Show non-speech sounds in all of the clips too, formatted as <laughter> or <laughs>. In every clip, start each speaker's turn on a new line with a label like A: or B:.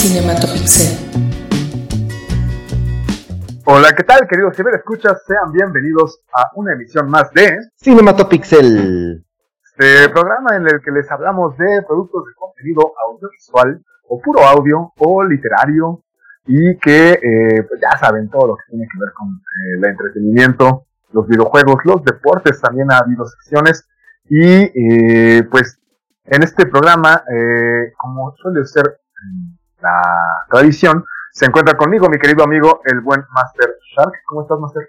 A: Cinematopixel.
B: Hola, ¿qué tal, queridos ciberescuchas? Sean bienvenidos a una emisión más de
C: Cinematopixel.
B: Este programa en el que les hablamos de productos de contenido audiovisual o puro audio o literario y que eh, pues ya saben todo lo que tiene que ver con eh, el entretenimiento, los videojuegos, los deportes, también ha habido secciones y eh, pues en este programa, como suele ser la tradición, se encuentra conmigo mi querido amigo, el buen Master Shark. ¿Cómo estás, Master?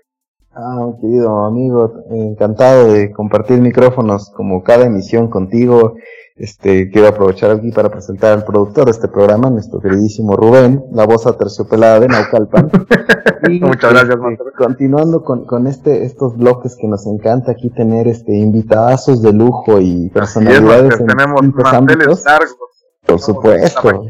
C: Ah, querido amigo, encantado de compartir micrófonos como cada emisión contigo este, quiero aprovechar aquí para presentar al productor de este programa, nuestro queridísimo Rubén, la voz aterciopelada de Naucalpan. <laughs>
B: Muchas gracias,
C: este, Continuando con, con este, estos bloques que nos encanta aquí tener este invitadazos de lujo y personalidades
B: en tenemos
C: ámbitos. Largos, por supuesto.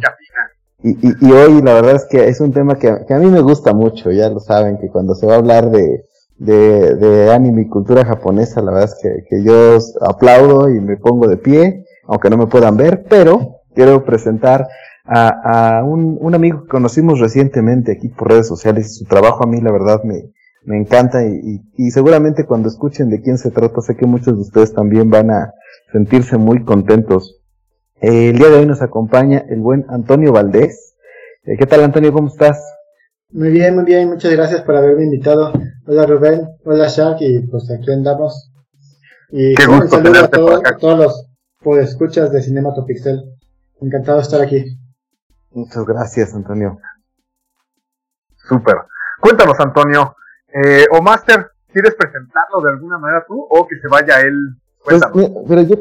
C: Y, y, hoy la verdad es que es un tema que, a mí me gusta mucho, ya lo saben, que cuando se va a hablar de, de, anime y cultura japonesa, la verdad es que, yo aplaudo y me pongo de pie aunque no me puedan ver, pero quiero presentar a, un, un, amigo que conocimos recientemente aquí por redes sociales y su trabajo a mí la verdad me, me encanta y, y, seguramente cuando escuchen de quién se trata sé que muchos de ustedes también van a sentirse muy contentos. Eh, el día de hoy nos acompaña el buen Antonio Valdés. Eh, ¿Qué tal Antonio? ¿Cómo estás?
D: Muy bien, muy bien. Muchas gracias por haberme invitado. Hola Rubén, hola Shark y pues aquí andamos. Y
B: Qué gusto
D: un saludo a, a todos los pues escuchas de Cinematopixel. Encantado de estar aquí.
C: Muchas gracias, Antonio.
B: Súper. Cuéntanos, Antonio. Eh, o Master, ¿quieres presentarlo de alguna manera tú o que se vaya él?
C: Pues, pero yo,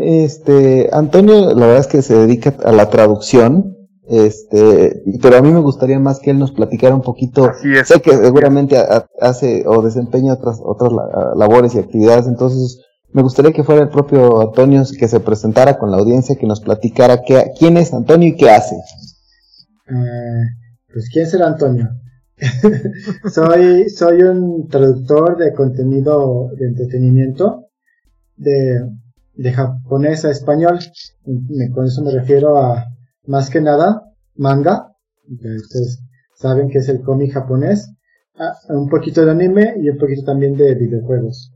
C: este, Antonio, la verdad es que se dedica a la traducción, este, pero a mí me gustaría más que él nos platicara un poquito. sé que seguramente hace o desempeña otras otras labores y actividades, entonces me gustaría que fuera el propio Antonio que se presentara con la audiencia, que nos platicara qué, quién es Antonio y qué hace.
D: Eh, pues quién será Antonio. <laughs> soy, soy un traductor de contenido de entretenimiento de, de japonés a español. con eso me refiero a más que nada manga. ustedes saben que es el cómic japonés. un poquito de anime y un poquito también de videojuegos.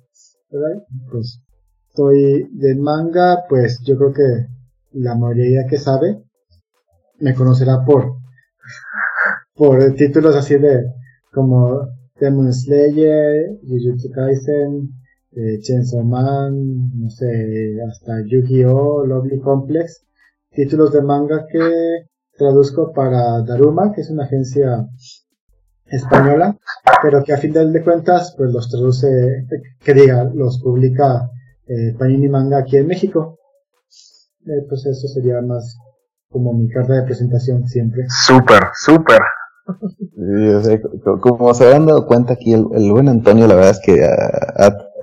D: Pues estoy de manga, pues yo creo que la mayoría que sabe me conocerá por por títulos así de como Demon Slayer, Jujutsu Kaisen, eh, Chainsaw Man, no sé, hasta Yu-Gi-Oh, Lovely Complex, títulos de manga que traduzco para Daruma, que es una agencia española, pero que a fin de cuentas, pues los traduce, que diga, los publica eh, Panini Manga aquí en México. Eh, pues eso sería más como mi carta de presentación siempre.
B: Súper, súper. <laughs>
C: como se habrán dado cuenta aquí, el, buen Antonio, la verdad es que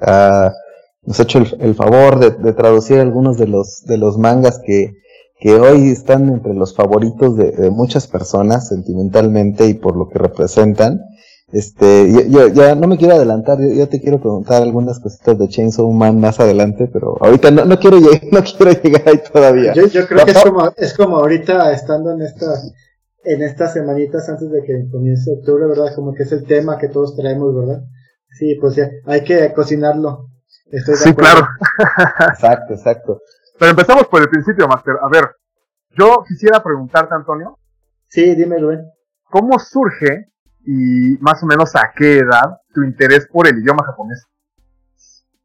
C: nos ha hecho el, favor de, traducir algunos de los, de los mangas que, que hoy están entre los favoritos de, muchas personas sentimentalmente y por lo que representan. Este, yo, ya no me quiero adelantar, yo, te quiero preguntar algunas cositas de Chainsaw Man más adelante, pero ahorita no, no quiero llegar, <laughs> no quiero llegar ahí todavía.
D: Yo, yo creo que es como, es como ahorita estando en estas, en estas semanitas antes de que comience octubre, ¿verdad? Como que es el tema que todos traemos, ¿verdad? Sí, pues ya, hay que cocinarlo.
B: Estoy sí, claro. <laughs>
C: exacto, exacto.
B: Pero empezamos por el principio, Master. A ver, yo quisiera preguntarte, Antonio.
D: Sí, dime, Rubén.
B: ¿Cómo surge y más o menos a qué edad tu interés por el idioma japonés?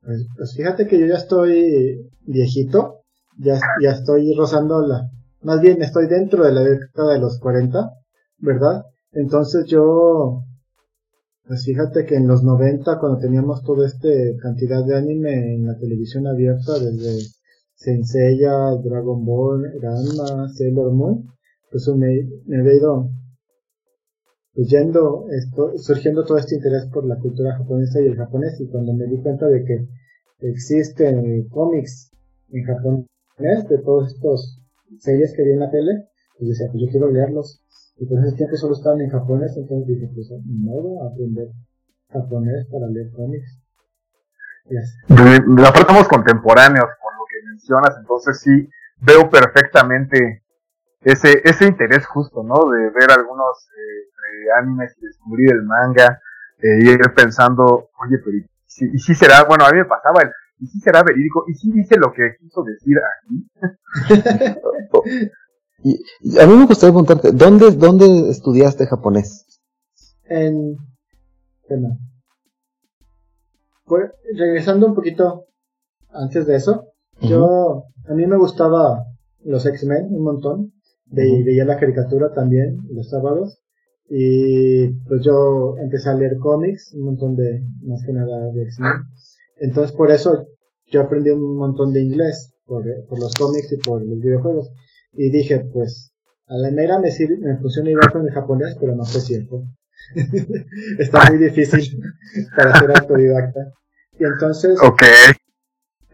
D: Pues, pues fíjate que yo ya estoy viejito, ya, ya estoy rozando la, más bien estoy dentro de la década de los 40, ¿verdad? Entonces yo, pues fíjate que en los 90, cuando teníamos toda esta cantidad de anime en la televisión abierta, desde Senseiya, Dragon Ball, Ranma, Sailor Moon, pues me, me había ido pues esto, surgiendo todo este interés por la cultura japonesa y el japonés, y cuando me di cuenta de que existen cómics en japonés de todos estos series que vi en la tele, pues decía, pues yo quiero leerlos. Y por ese tiempo solo estaban en japonés, entonces dije, pues a aprender japonés para leer cómics.
B: Aparte somos contemporáneos, por lo que mencionas, entonces sí veo perfectamente ese, ese interés justo, ¿no? De ver algunos eh, animes y descubrir el manga, eh, y ir pensando, oye, pero ¿y si, y si será, bueno, a mí me pasaba el, ¿y si será verídico? ¿Y si dice lo que quiso decir aquí? <laughs> <laughs>
C: y, a mí me gustaría preguntarte, ¿dónde, dónde estudiaste japonés?
D: En, bueno, pues, regresando un poquito antes de eso, yo, a mí me gustaba los X-Men un montón, veía la caricatura también los sábados, y pues yo empecé a leer cómics, un montón de, más que nada de X-Men. Entonces por eso yo aprendí un montón de inglés, por, por los cómics y por los videojuegos. Y dije, pues, a la mera me, sirve, me funciona igual con el japonés, pero no sé cierto. <laughs> Está muy difícil <laughs> para ser autodidacta. Y entonces,
B: okay.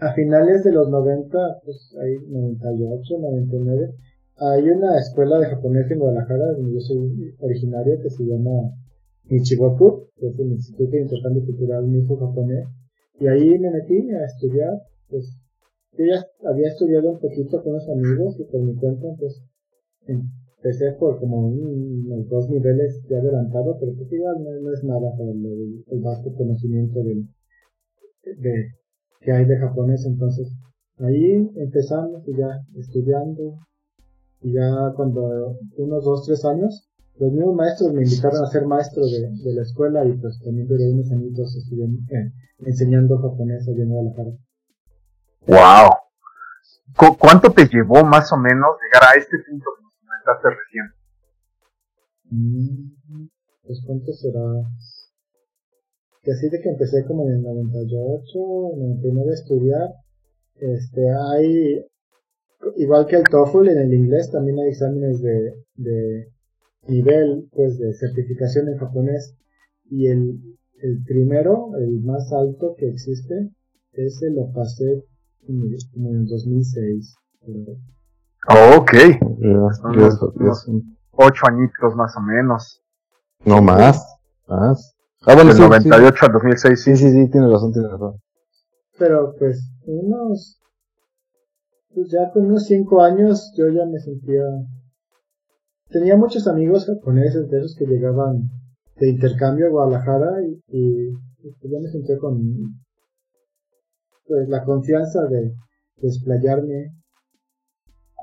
D: a finales de los 90, pues ahí 98, 99, hay una escuela de japonés en Guadalajara, donde yo soy originario, que se llama Nichiboku, que es el Instituto de Intercambio Cultural Nijo Japonés. Y ahí me metí a estudiar, pues yo ya había estudiado un poquito con los amigos y por mi cuenta, pues empecé por como unos dos niveles ya adelantado, pero pues igual no, es nada para el, vasto conocimiento de, que hay de japonés. Entonces ahí empezamos y ya estudiando, y ya cuando unos dos, tres años, los mismos maestros me invitaron a ser maestro de, la escuela y pues también duré unos añitos eh, enseñando japonés allá en Guadalajara.
B: ¡Wow! ¿Cuánto te llevó más o menos llegar a este punto que nos comentaste recién?
D: Mm, pues cuánto será. Que así de que empecé como en el 98, 99 a estudiar, este, hay, igual que el TOEFL en el inglés también hay exámenes de, de nivel pues de certificación en japonés y el, el primero el más alto que existe ese lo pasé como en el 2006
B: oh, ok ocho añitos más o menos.
C: No más más.
B: Ah bueno del 98 al 2006
C: sí. Sí sí tiene razón tiene razón.
D: Pero pues unos pues ya con unos cinco años yo ya me sentía... Tenía muchos amigos japoneses de esos que llegaban de intercambio a Guadalajara y, pues ya me sentía con pues la confianza de desplayarme.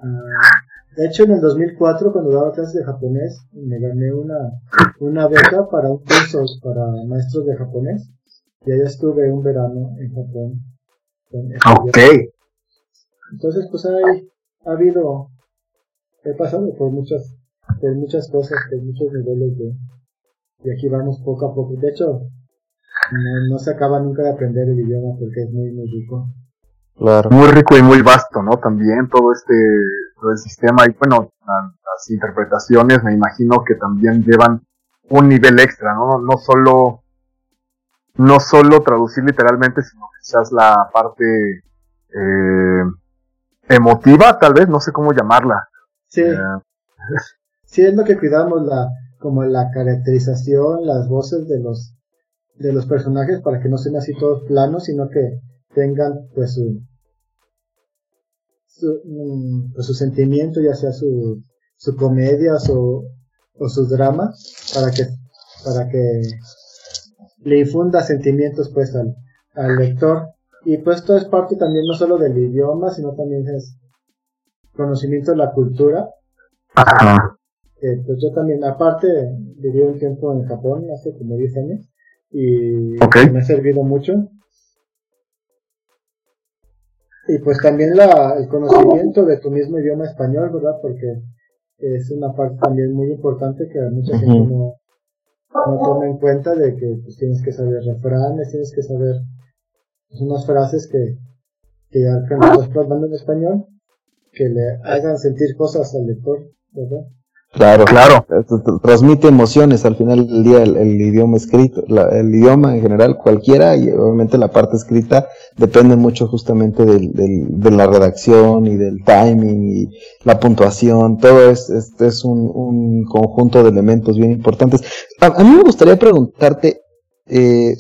D: Ah, de hecho, en el 2004, cuando daba clases de japonés, me gané una, una beca para un curso para maestros de japonés. Y allá estuve un verano en Japón.
B: Ok.
D: Entonces, pues hay, ha habido, he pasado por muchas, por muchas cosas, por muchos niveles de, y aquí vamos poco a poco. De hecho, no, se acaba nunca de aprender el idioma porque es muy, muy rico.
B: Claro. Muy rico y muy vasto, ¿no? También todo este, todo el sistema y bueno, las interpretaciones me imagino que también llevan un nivel extra, ¿no? No solo, no solo traducir literalmente, sino quizás la parte, eh, emotiva, tal vez, no sé cómo llamarla.
D: Sí. Eh, sí, es lo que cuidamos, la, como la caracterización, las voces de los, de los personajes para que no sean así todos planos, sino que tengan pues su, su, mm, pues, su sentimiento, ya sea su, su comedia su, o su drama, para que, para que le infunda sentimientos pues al, al lector y pues esto es parte también no solo del idioma, sino también es conocimiento de la cultura.
B: Ajá.
D: Eh, pues yo también, aparte, viví un tiempo en Japón hace como 10 años y me ha servido mucho. Y pues también la, el conocimiento de tu mismo idioma español, ¿verdad? Porque es una parte también muy importante que mucha gente no, no toma en cuenta de que pues, tienes que saber refranes, tienes que saber unas frases que, que ya que nos en español, que le hagan sentir cosas al lector, ¿verdad?
C: Claro, claro. Transmite emociones al final del día el, idioma escrito, el idioma en general, cualquiera, y obviamente la parte escrita depende mucho justamente del, del, de la redacción y del timing y la puntuación, todo es, este es un, un conjunto de elementos bien importantes. A, a mí me gustaría preguntarte, eh,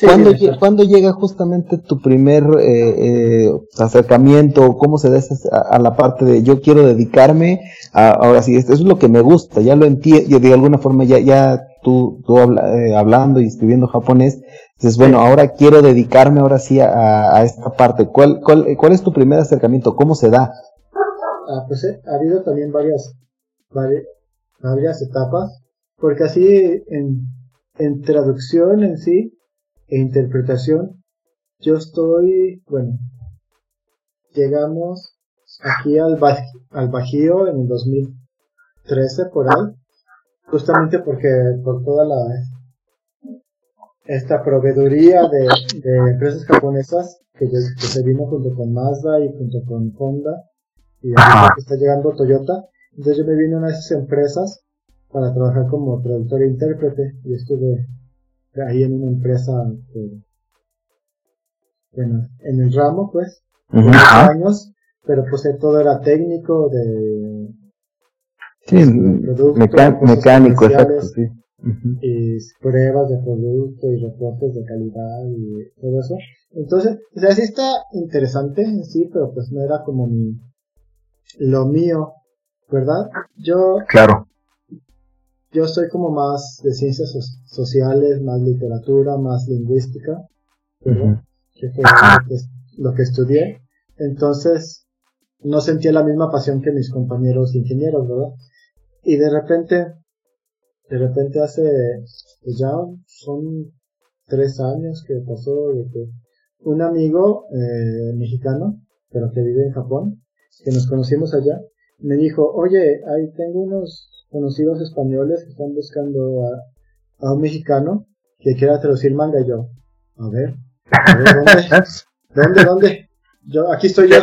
C: ¿Cuándo, llega justamente tu primer eh, eh, acercamiento? ¿Cómo se da a, la parte de yo quiero dedicarme? A, ahora sí, esto es lo que me gusta, ya lo entiendo, de alguna forma ya, ya tú, tú eh, hablando y escribiendo japonés, dices, bueno, ahora quiero dedicarme ahora sí a, esta parte. ¿Cuál, cuál, ¿Cuál es tu primer acercamiento? ¿Cómo se da?
D: Ah, pues ha habido también varias, varias, varias etapas, porque así en, en traducción en sí, e interpretación, yo estoy, bueno, llegamos aquí al, al Bajío en el 2013 por ahí, justamente porque por toda la esta proveeduría de, de empresas japonesas que, se vino junto con Mazda y junto con Honda y ahora que está llegando Toyota, entonces yo me vine a una de esas empresas para trabajar como traductor e intérprete y estuve ahí en una empresa bueno, en el ramo pues, años, pero pues todo era técnico de
C: sí, mecánico, exacto, sí.
D: y pruebas de producto y reportes de calidad y todo eso. Entonces, o sea, sí está interesante, sí, pero pues no era como mi, lo mío, ¿verdad? Yo,
B: claro
D: yo soy como más de ciencias sociales, más literatura, más lingüística. Que fue lo que, estudié. Entonces, no sentía la misma pasión que mis compañeros ingenieros, ¿verdad? Y de repente, de repente hace, pues ya son tres años que pasó de que un amigo eh, mexicano, pero que vive en Japón, que nos conocimos allá, me dijo, oye, ahí tengo unos conocidos españoles que están buscando a, un mexicano que quiera traducir manga y yo, a ver, ¿dónde? <laughs> ¿Dónde, dónde? Yo, aquí estoy yo.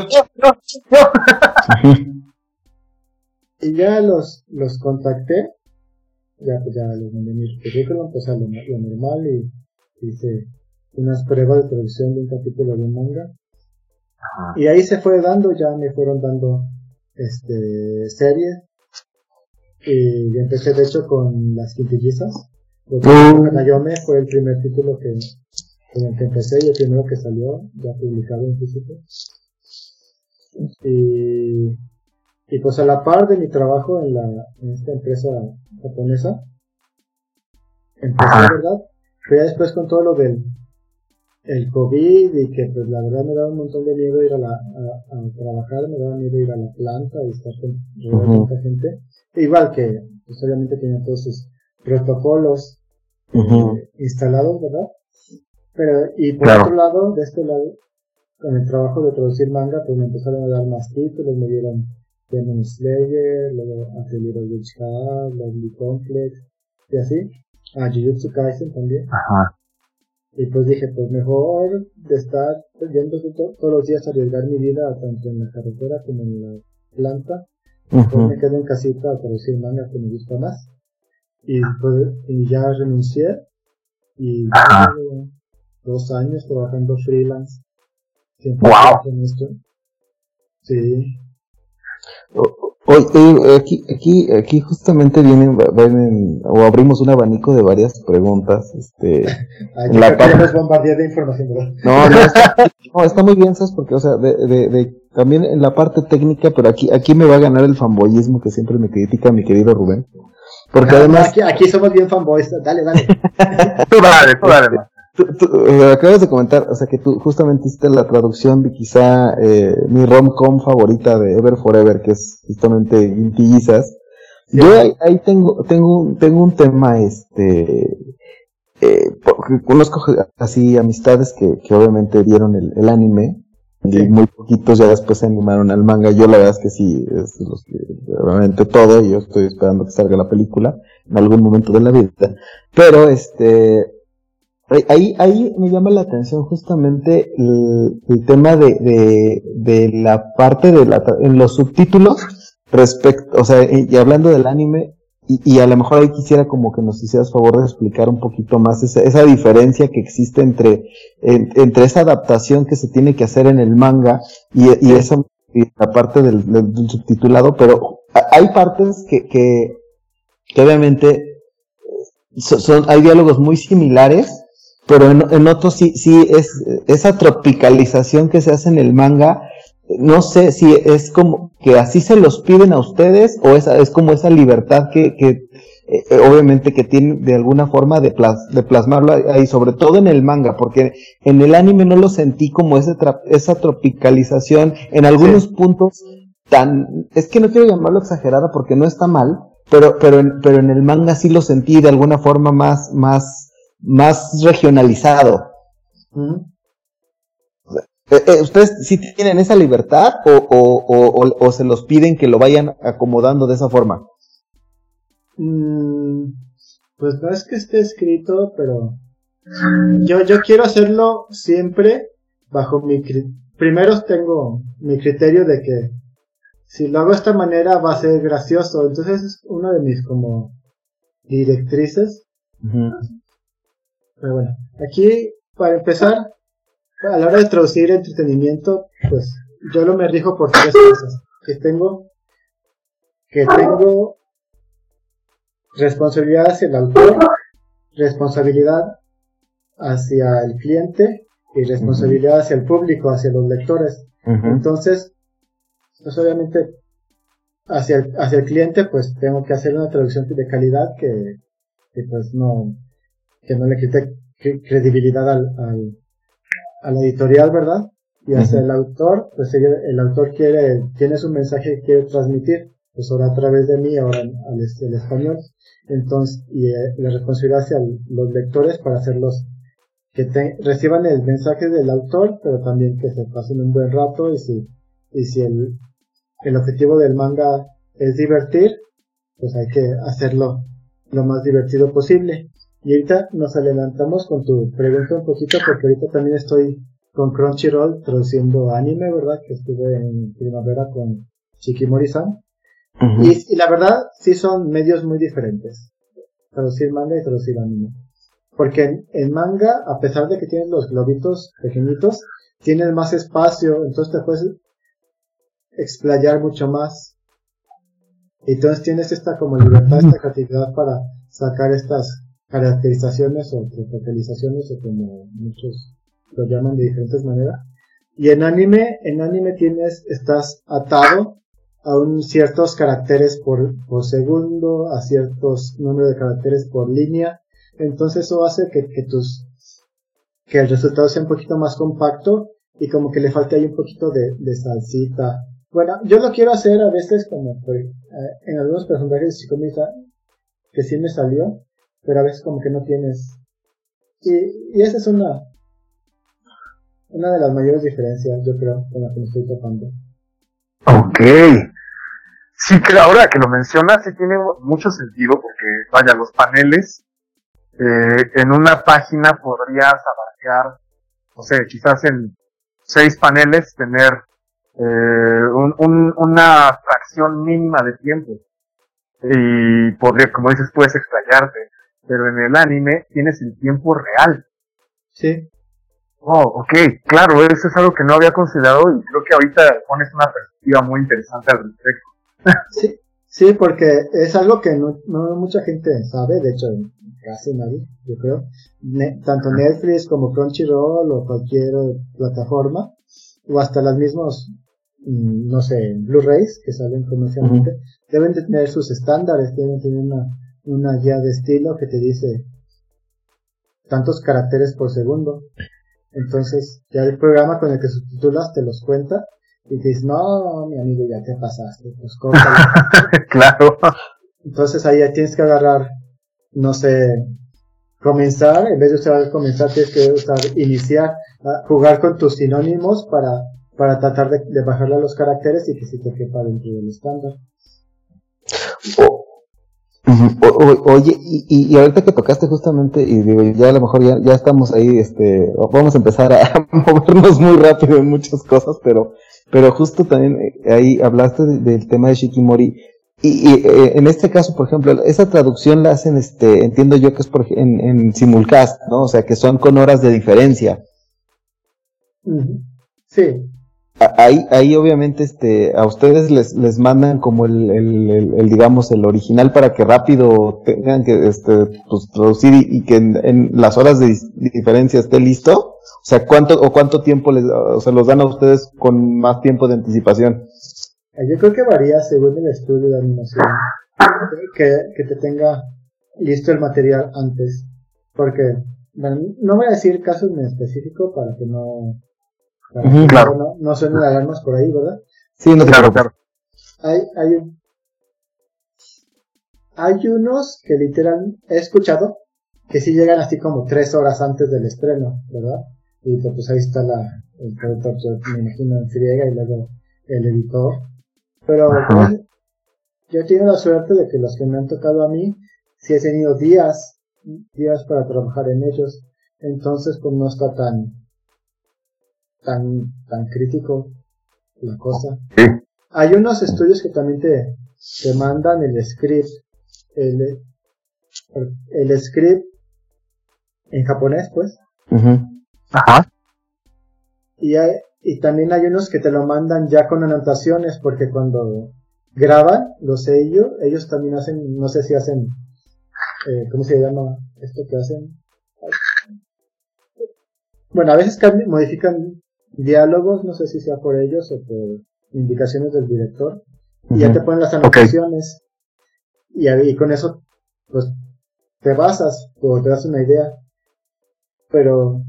D: y ya los, los contacté, ya, pues ya les mandé mi currículum, pues a lo, normal y hice unas pruebas de traducción de un capítulo de un manga. Y ahí se fue dando, ya me fueron dando este series y empecé de hecho con las quintillizas. Porque Nayome fue el primer título que, con el que empecé y el primero que salió, ya publicado en físico. Y, y pues a la par de mi trabajo en, la, en esta empresa japonesa, empecé, ¿verdad? Fue después con todo lo del el COVID y que pues la verdad me daba un montón de miedo ir a, la, a, trabajar, me daba miedo ir a la planta y estar con uh gente. Igual que, pues obviamente tenía todos sus protocolos eh, instalados, ¿verdad? Pero, y por otro lado, de este lado, con el trabajo de traducir manga, pues me empezaron a dar más títulos, me dieron Demon Slayer, luego Atelier Witch Lovely Complex, y así. A Jujutsu Kaisen también. Ajá. Y pues dije, pues mejor de estar yendo todos los días a arriesgar mi vida, tanto en la carretera como en la planta, me quedo en casita a traducir manga que me gusta más. Y, pues, y ya renuncié. Y ya dos años trabajando freelance.
C: wow.
D: en esto. Sí.
C: Oye, aquí, aquí, aquí justamente vienen, vienen, o abrimos un abanico de varias preguntas, este, <laughs>
D: la parte... de información, ¿verdad?
C: No, no está, muy bien, ¿sabes? Porque, o sea, de, de, de, también en la parte técnica, pero aquí, aquí me va a ganar el fanboyismo que siempre me critica mi querido Rubén. Porque además...
D: Aquí, aquí somos bien fanboys, dale, dale. <laughs>
B: tú dale, tú dale,
C: eh, acabas de comentar, o sea, que tú justamente hiciste la traducción de quizá eh, mi rom-com favorita de Ever Forever, que es justamente Intillizas. Yo ahí, tengo, tengo, tengo un tema, este, eh, porque conozco así amistades que, que obviamente vieron el, el anime, y muy poquitos ya después se animaron al manga. Yo la verdad es que sí, es los que, obviamente todo, y yo estoy esperando que salga la película en algún momento de la vida. Pero este, Ahí, ahí me llama la atención justamente el, tema de, de, de, la parte de la, en los subtítulos respecto, o sea, y hablando del anime, y, y, a lo mejor ahí quisiera como que nos hicieras favor de explicar un poquito más esa, esa diferencia que existe entre, entre esa adaptación que se tiene que hacer en el manga y, y esa y la parte del, subtitulado, pero hay partes que, que, que obviamente son, hay diálogos muy similares, pero en, en otros sí, sí es esa tropicalización que se hace en el manga, no sé si es como que así se los piden a ustedes o esa, es como esa libertad que, que eh, obviamente que tiene de alguna forma de, de plasmarlo ahí, sobre todo en el manga, porque en el anime no lo sentí como ese esa tropicalización en algunos puntos tan, es que no quiero llamarlo exagerada porque no está mal, pero, pero, en, pero en el manga sí lo sentí de alguna forma más, más, más regionalizado. Eh, ¿Ustedes sí tienen esa libertad o, o, o, o, se los piden que lo vayan acomodando de esa forma?
D: Mm, pues no es que esté escrito, pero yo, yo quiero hacerlo siempre bajo mi... Primero tengo mi criterio de que si lo hago de esta manera va a ser gracioso. Entonces es una de mis como directrices. Pero bueno, aquí para empezar, a la hora de traducir entretenimiento, pues yo lo me rijo por tres cosas. Que tengo, que tengo responsabilidad hacia el autor, responsabilidad hacia el cliente y responsabilidad hacia el público, hacia los lectores. Entonces, pues obviamente hacia el, hacia el cliente pues tengo que hacer una traducción de calidad que, que pues no que no le quite credibilidad al, al, a la editorial verdad y hacia el autor pues el, autor quiere tiene su mensaje que quiere transmitir pues ahora a través de mí ahora al el español. Entonces y eh, la responsabilidad hacia los lectores para hacerlos que reciban el mensaje del autor pero también que se pasen un buen rato y si y si el, el objetivo del manga es divertir, pues hay que hacerlo lo más divertido posible. Y ahorita nos adelantamos con tu pregunta un poquito porque ahorita también estoy con Crunchyroll traduciendo anime, ¿verdad? Que estuve en primavera con Shikimori-san. y, la verdad, sí son medios muy diferentes. Traducir manga y traducir anime. Porque en, manga, a pesar de que tienes los globitos pequeñitos, tienes más espacio, entonces te puedes explayar mucho más. Entonces tienes esta como libertad, esta creatividad para sacar estas caracterizaciones o tropicalizaciones o como muchos lo llaman de diferentes maneras. Y en anime, en anime tienes, estás atado a un ciertos caracteres por, por segundo, a ciertos números de caracteres por línea. Entonces eso hace que, que tus, que el resultado sea un poquito más compacto y como que le falte ahí un poquito de, de salsita bueno, yo lo quiero hacer a veces como eh, en algunos personajes de que sí me salió, pero a veces como que no tienes. Y, y esa es una una de las mayores diferencias, yo creo, con la que me estoy topando.
B: Ok. Sí, que ahora que lo mencionas, sí tiene mucho sentido porque, vaya, los paneles eh, en una página podrías abarcar, no sé, quizás en seis paneles tener eh, un, una fracción mínima de tiempo. Y podría, como dices, puedes explayarte. Pero en el anime tienes el tiempo real.
D: Sí.
B: Oh, ok, claro, eso es algo que no había considerado y creo que ahorita pones una perspectiva muy interesante al respecto. <laughs>
D: sí, sí, porque es algo que no, no mucha gente sabe, de hecho, casi nadie, yo creo. tanto Netflix como Crunchyroll o cualquier plataforma, o hasta las mismas Mm, no sé, Blu-rays que salen comercialmente, deben de tener sus estándares, deben tener una, una guía de estilo que te dice tantos caracteres por segundo. Entonces, ya el programa con el que subtitulas te los cuenta y dices, no, mi amigo, ya te pasaste, pues <laughs>
B: claro.
D: Entonces ahí ya tienes que agarrar, no sé, comenzar, en vez de usar comenzar, tienes que usar iniciar, jugar con tus sinónimos para para tratar de, bajarle a los caracteres y que se te quepa dentro del estándar.
C: Oye, y, y, ahorita que tocaste justamente, y digo, ya a lo mejor ya, ya estamos ahí, este, vamos a empezar a <laughs> movernos muy rápido en muchas cosas, pero, pero justo también eh, ahí hablaste del tema de Shikimori, y, eh, en este caso, por ejemplo, esa traducción la hacen, este, entiendo yo que es por, en, en simulcast, ¿no? O sea, que son con horas de diferencia.
D: Sí,
C: ahí, ahí obviamente este, a ustedes les, les mandan como el, el, digamos, el original para que rápido tengan que este, pues, traducir y, que en, las horas de diferencia esté listo. O sea, ¿cuánto o cuánto tiempo les, o sea, los dan a ustedes con más tiempo de anticipación?
D: Eh, yo creo que varía según el estudio de animación. Que, que te tenga listo el material antes. Porque, no voy a decir casos en específico para que no claro. No, no suenan alarmas por ahí, ¿verdad?
C: Sí, no claro, claro.
D: Hay, hay, hay unos que literal he escuchado que sí llegan así como tres horas antes del estreno, ¿verdad? Y pues ahí está la, el productor, me imagino, en friega y luego el editor. Pero pues, yo he tenido la suerte de que los que me han tocado a mí, sí he tenido días, días para trabajar en ellos. Entonces, pues no está tan, tan, tan crítico la cosa. Hay unos estudios que también te, te mandan el script, el, el script en japonés, pues.
B: Ajá.
D: Y, hay, y también hay unos que te lo mandan ya con anotaciones, porque cuando graban, lo sé yo, ellos también hacen, no sé si hacen, eh, ¿cómo se llama esto que hacen? <laughs> Bueno, a veces modifican diálogos, no sé si sea por ellos o por indicaciones del director, y ya te ponen las anotaciones, y, y, con eso, pues, te basas o te das una idea, pero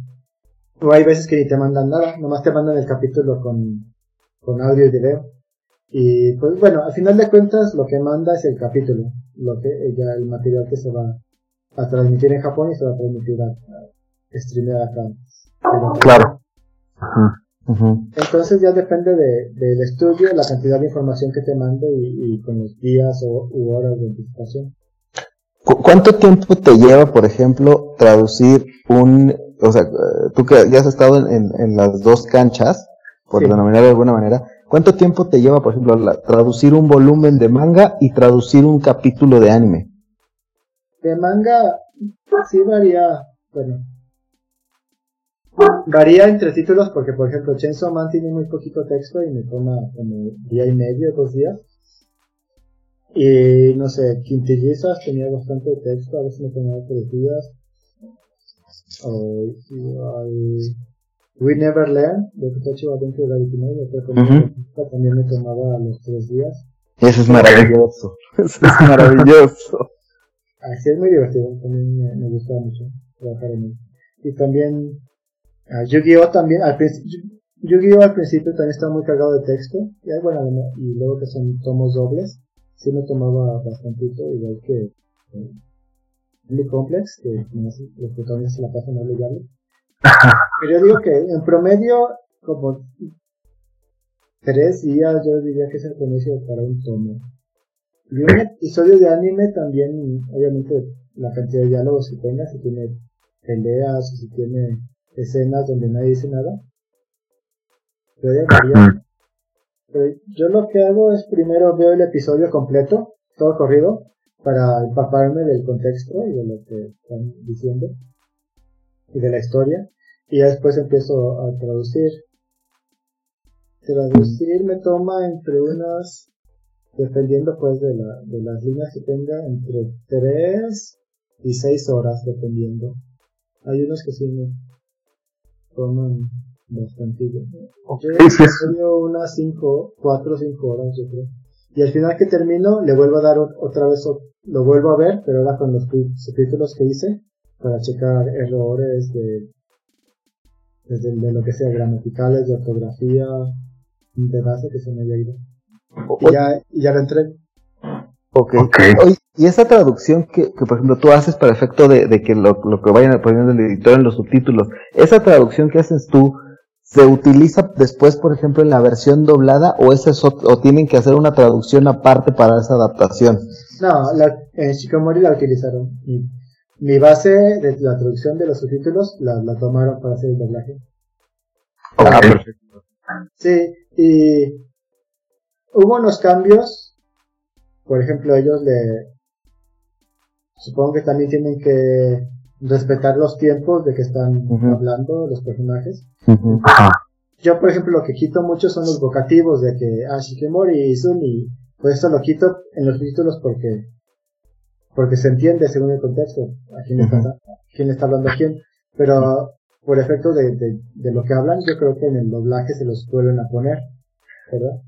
D: o hay veces que ni te mandan nada, nomás te mandan el capítulo con, con audio y video. Y pues bueno, al final de cuentas lo que manda es el capítulo, lo que ya el material que se va a transmitir en Japón y se va a transmitir a, a streamear acá.
B: Claro.
D: Entonces ya depende de, del estudio, la cantidad de información que te mande y, con los días o u horas de anticipación.
C: ¿Cuánto tiempo te lleva, por ejemplo, traducir un, o sea, tú que ya has estado en, en, las dos canchas, por denominar de alguna manera, ¿cuánto tiempo te lleva, por ejemplo, traducir un volumen de manga y traducir un capítulo de anime?
D: De manga sí varía, bueno, Varía entre títulos porque, por ejemplo, Chainsaw Man tiene muy poquito texto y me toma como día y medio, dos días. Y no sé, Quintillizas tenía bastante texto, a veces me tomaba tres días. O We Never Learn, de Kutachi dentro de la también me tomaba los tres días.
C: Eso es maravilloso. <laughs> Eso es maravilloso.
D: Así es muy divertido, también me, me gusta mucho trabajar en él. Y también Uh, Yu-Gi-Oh también, al principio, Yu-Gi-Oh al principio también estaba muy cargado de texto, y, bueno, y luego que son tomos dobles, sí me tomaba bastantito, igual que eh, Complex, que los protagonistas se la pasan a leerlo. Pero yo digo que en promedio, como tres días, yo diría que es el promedio para un tomo. Y un episodio de anime también, obviamente, la cantidad de diálogos que tenga, si tiene peleas, o si tiene escenas donde nadie dice nada. Pero yo lo que hago es primero veo el episodio completo, todo corrido, para empaparme del contexto y de lo que están diciendo y de la historia. Y ya después empiezo a traducir. Traducir me toma entre unas, dependiendo pues de, la, de las líneas que tenga, entre 3 y 6 horas, dependiendo. Hay unos que sí me, toman bastante. Yo sí, unas 5, 4 o 5 horas, yo creo. Y al final que termino, le vuelvo a dar otra vez, lo vuelvo a ver, pero ahora con los subtítulos que hice, para checar errores de, desde de lo que sea, gramaticales, de ortografía, de base que se me haya ido. Y ya, y ya lo entrego.
C: Ok. Y esa traducción que, que, por ejemplo, tú haces para efecto de, de que lo, lo, que vayan poniendo el editor en los subtítulos, esa traducción que haces tú, ¿se utiliza después, por ejemplo, en la versión doblada o, es o tienen que hacer una traducción aparte para esa adaptación?
D: No, la, en Shikomori la utilizaron. Mi, mi, base de la traducción de los subtítulos la, la tomaron para hacer el doblaje.
B: Ah, perfecto.
D: Sí, y hubo unos cambios por ejemplo, ellos le, supongo que también tienen que respetar los tiempos de que están hablando los personajes. yo, por ejemplo, lo que quito mucho son los vocativos de que, ah, Shikimori y Sun, pues esto lo quito en los títulos porque, porque se entiende según el contexto, a quién, está, quién está hablando a quién, pero por efecto de, de, de, lo que hablan, yo creo que en el doblaje se los vuelven a poner, ¿verdad?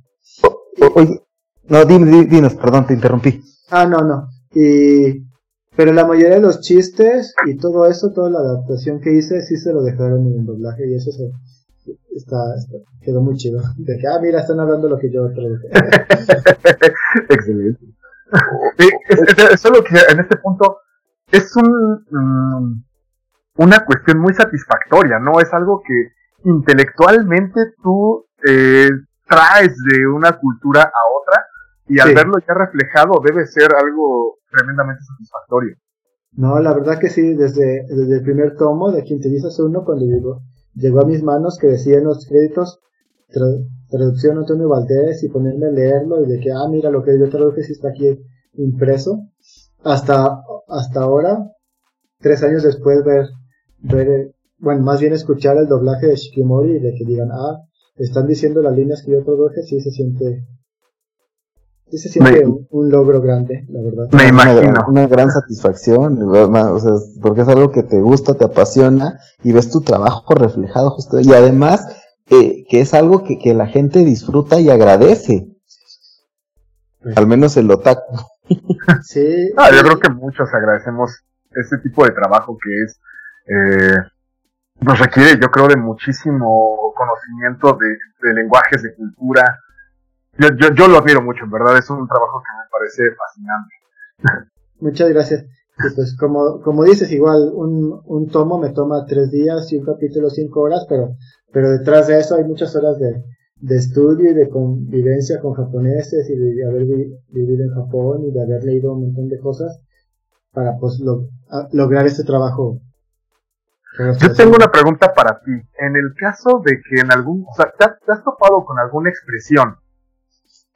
C: Oye, no, dime, dinos, perdón, te interrumpí.
D: Ah, no, no. Y, pero la mayoría de los chistes y todo eso, toda la adaptación que hice, sí se lo dejaron en el doblaje y eso se, está, quedó muy chido. <laughs> De que, ah, mira, están hablando lo que yo traduje. <laughs>
B: Excelente. es, solo que en este punto es un, mm, una cuestión muy satisfactoria, ¿no? Es algo que intelectualmente tú eh, traes de una cultura a otra y al verlo ya reflejado debe ser algo tremendamente satisfactorio.
D: No, la verdad que sí, desde, desde el primer tomo de Quintillizas uno, cuando llegó, llegó a mis manos que decía en los créditos traducción Antonio Valdés y ponerme a leerlo y de que, ah, mira, lo que yo traduje sí está aquí impreso. Hasta, hasta ahora, tres años después, ver, ver, bueno, más bien escuchar el doblaje de Shikimori y de que digan, ah, están diciendo las líneas que yo traduje, sí se siente, sí se siente un, logro grande, la verdad.
C: Me imagino. Una, gran satisfacción, o sea, porque es algo que te gusta, te apasiona y ves tu trabajo reflejado justo, y además, eh, que es algo que, que la gente disfruta y agradece. Al menos el otaku.
B: sí. Ah, yo creo que muchos agradecemos este tipo de trabajo que es, eh, nos requiere, yo creo, de muchísimo conocimiento de, lenguajes, de cultura. Yo, yo, yo, lo admiro mucho, en verdad, es un trabajo que me parece fascinante.
D: Muchas gracias. pues como, como dices, igual un, un tomo me toma tres días y un capítulo cinco horas, pero, pero detrás de eso hay muchas horas de, de estudio y de convivencia con japoneses y de haber vivido en Japón y de haber leído un montón de cosas para pues lograr este trabajo
B: yo tengo una pregunta para ti. En el caso de que en algún, o sea, ¿te, has topado con alguna expresión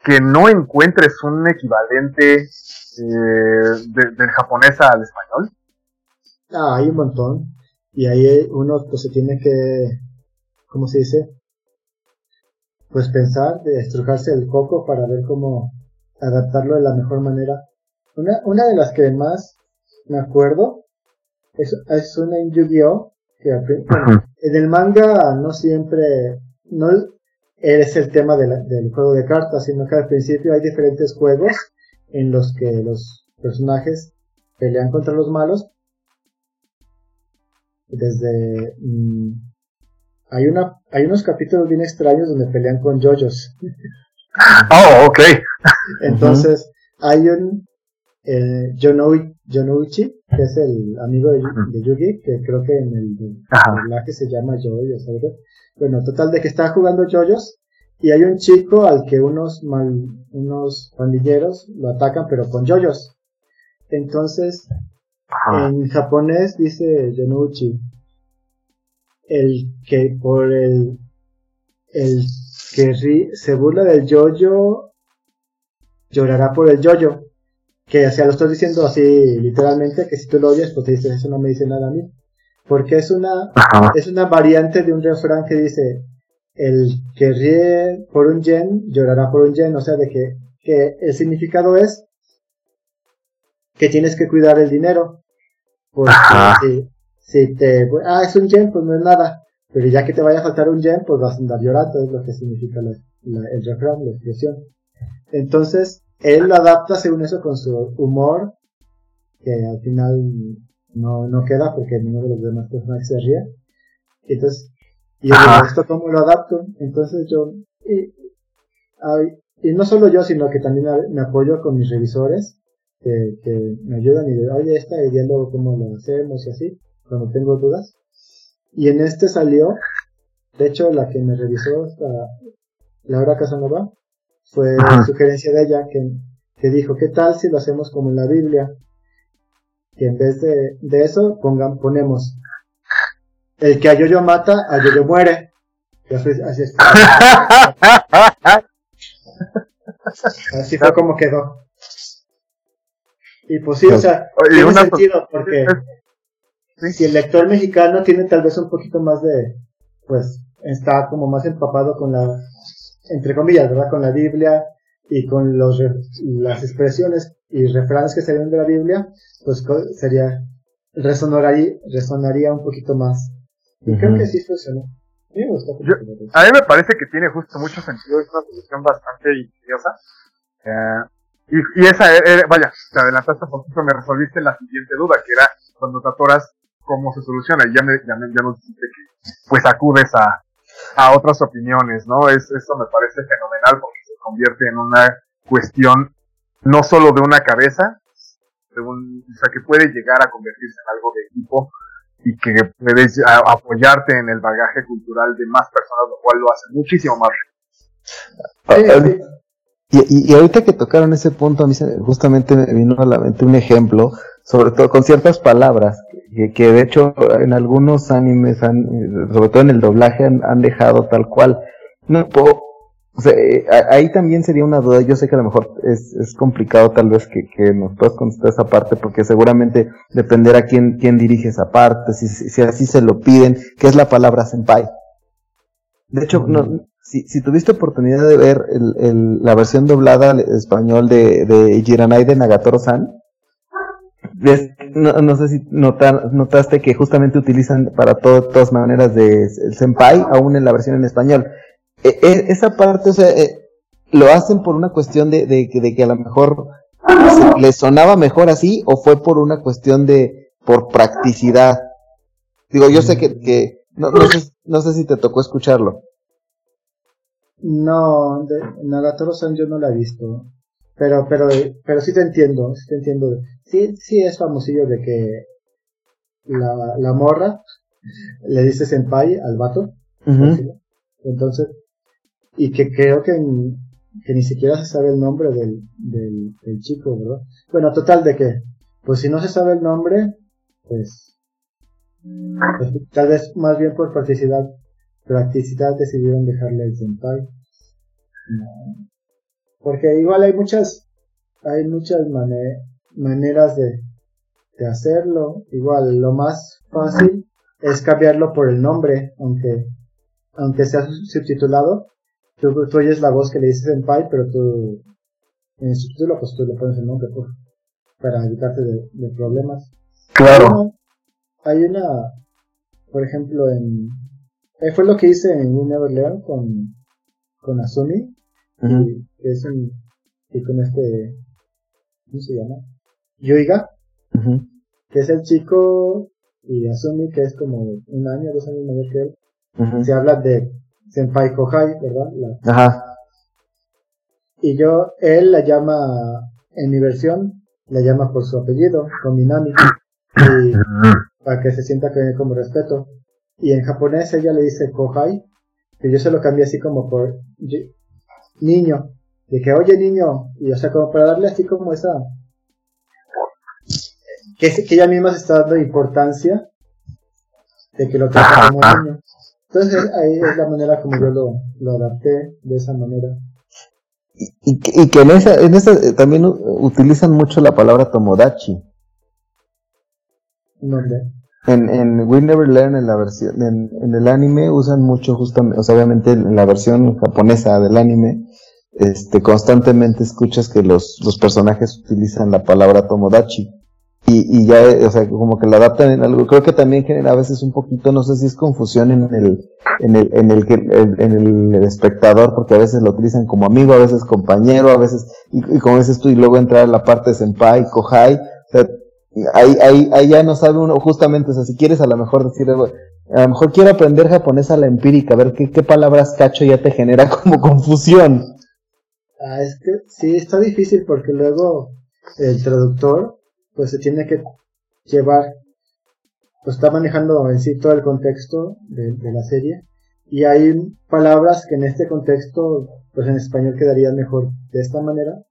B: que no encuentres un equivalente eh, del japonés al español?
D: Ah, hay un montón. Y ahí uno pues se tiene que, ¿cómo se dice? Pues pensar, de estrujarse el coco para ver cómo adaptarlo de la mejor manera. Una, una de las que más me acuerdo es, es una en Yu-Gi-Oh! en el manga no siempre, no es el tema del juego de cartas, sino que al principio hay diferentes juegos en los que los personajes pelean contra los malos. Desde mm, hay una hay unos capítulos bien extraños donde pelean con yoyos. <laughs>
B: Oh, ok.
D: Entonces, hay un eh, Yonoichi, que es el amigo de, Yugi, que creo que en el doblaje se llama Joy o Bueno, total de que está jugando Joyos y hay un chico al que unos mal, unos pandilleros lo atacan pero con Joyos. Entonces, en japonés dice Yonoichi, el que por el, el que se burla del yoyo llorará por el yoyo que o sea, lo estoy diciendo así literalmente, que si tú lo oyes, pues te dices, eso no me dice nada a mí. Porque es una, es una variante de un refrán que dice, el que ríe por un yen, llorará por un yen, o sea, de que, que el significado es que tienes que cuidar el dinero. Porque si, si te, ah, es un yen, pues no es nada. Pero ya que te vaya a faltar un yen, pues vas a andar llorando, es lo que significa el refrán, la expresión. Entonces, él lo adapta según eso con su humor, que al final no, no queda porque ninguno de los demás personajes se ríe. Entonces, y yo esto cómo lo adapto, entonces yo, y, y no solo yo, sino que también me, apoyo con mis revisores, que, que me ayudan y digo, oye, esta idea luego cómo lo hacemos y así, cuando tengo dudas. Y en este salió, de hecho la que me revisó, la Laura Casanova, fue sugerencia de ella que, que, dijo, ¿qué tal si lo hacemos como en la Biblia? Que en vez de, de eso pongan, ponemos, el que a yo mata, a yo muere. así, así, <laughs> así fue como quedó. Y pues sí, o sea, tiene sentido porque si el lector mexicano tiene tal vez un poquito más de, pues, está como más empapado con la, entre comillas, ¿verdad? Con la Biblia y con los, las expresiones y refranes que salen de la Biblia, pues sería, resonaría, resonaría un poquito más. Y creo que sí funcionó.
B: a mí me parece que tiene justo mucho sentido, es una solución bastante ingeniosa. Eh, y, y, esa, era, vaya, te adelantaste un poquito, me resolviste la siguiente duda, que era cuando te atoras, ¿cómo se soluciona? Y ya, me, ya, me, ya nos dijiste que, pues acudes a, a otras opiniones, ¿no? Es, eso me parece fenomenal porque se convierte en una cuestión no solo de una cabeza, de un, o sea, que puede llegar a convertirse en algo de equipo y que puedes apoyarte en el bagaje cultural de más personas, lo cual lo hace muchísimo más
C: rico. Y, y, ahorita que tocaron ese punto, a mí justamente me vino a la mente un ejemplo, sobre todo con ciertas palabras, que, que de hecho en algunos animes, han, sobre todo en el doblaje, han, dejado tal cual. No puedo, eh, ahí también sería una duda. Yo sé que a lo mejor es, es complicado tal vez que, que nos puedas contestar esa parte, porque seguramente dependerá quién, quién dirige esa parte, si, si, así se lo piden, ¿qué es la palabra senpai? De hecho, no, si, si tuviste oportunidad de ver el, la versión doblada al español de, de de Nagatoro-san, no, no, sé si notaste que justamente utilizan para todas maneras de el senpai, aún en la versión en español. E, e, esa parte, o sea, eh, lo hacen por una cuestión de, de, que a lo mejor les sonaba mejor así o fue por una cuestión de por practicidad. Digo, yo sé que, que no, no, sé, no sé si te tocó escucharlo.
D: No, de Nagatoro-san yo no la he visto. Pero, pero, pero sí te entiendo, sí te entiendo. Sí, sí es famosillo de que la, la morra le dice senpai al vato. Entonces, y que creo que, que ni siquiera se sabe el nombre del, del, del, chico, ¿verdad? Bueno, total de que, pues si no se sabe el nombre, pues, pues tal vez más bien por practicidad, practicidad decidieron dejarle el senpai. Porque igual hay muchas, hay muchas maneras de, de hacerlo. Igual lo más fácil es cambiarlo por el nombre, aunque, aunque sea subtitulado, tú, tú oyes la voz que le dices Senpai, pero tú, en el subtítulo, pues tú le pones el nombre, por, para evitarte de, de problemas.
B: Claro.
D: Hay una, por ejemplo, en, eh, fue lo que hice en We Never Learn con, con Asumi, y, que es un, y con este, ¿cómo se llama? Yuiga, que es el chico, y Asumi, que es como un año, dos años mayor que él, se habla de Senpai Kohai, ¿verdad?
C: Ajá.
D: Y yo, él la llama, en mi versión, la llama por su apellido, Kominami, y para que se sienta que como respeto. Y en japonés ella le dice Kohai, que yo se lo cambié así como por niño, de que oye niño, y o sea, como para darle así como esa, que, que ella misma se está dando importancia de que lo trata como <laughs> niño. Entonces ahí es la manera como yo lo, lo adapté de esa manera.
C: Y, y, que en esa, en esa eh, también utilizan mucho la palabra tomodachi.
D: ¿Dónde?
C: En, en We Never Learn, en la versión, en, el anime usan mucho justamente, o sea, obviamente en la versión japonesa del anime, este, constantemente escuchas que los, los personajes utilizan la palabra tomodachi y, y ya, o sea, como que lo adaptan en algo. Creo que también genera a veces un poquito, no sé si es confusión en el, en el, en el, en el, espectador, porque a veces lo utilizan como amigo, a veces compañero, a veces, y, como dices tú, y luego entrar a la parte de senpai, kohai, ahí, ahí, ahí ya no sabe uno, justamente, o sea, si quieres a lo mejor decir, a lo mejor quiero aprender japonés a la empírica, a ver qué, palabras cacho ya te genera <laughs> como confusión.
D: Ah, es que sí, está difícil porque luego el traductor pues se tiene que llevar, pues está manejando en sí todo el contexto de, la serie y hay palabras que en este contexto, pues en español quedarían mejor de esta manera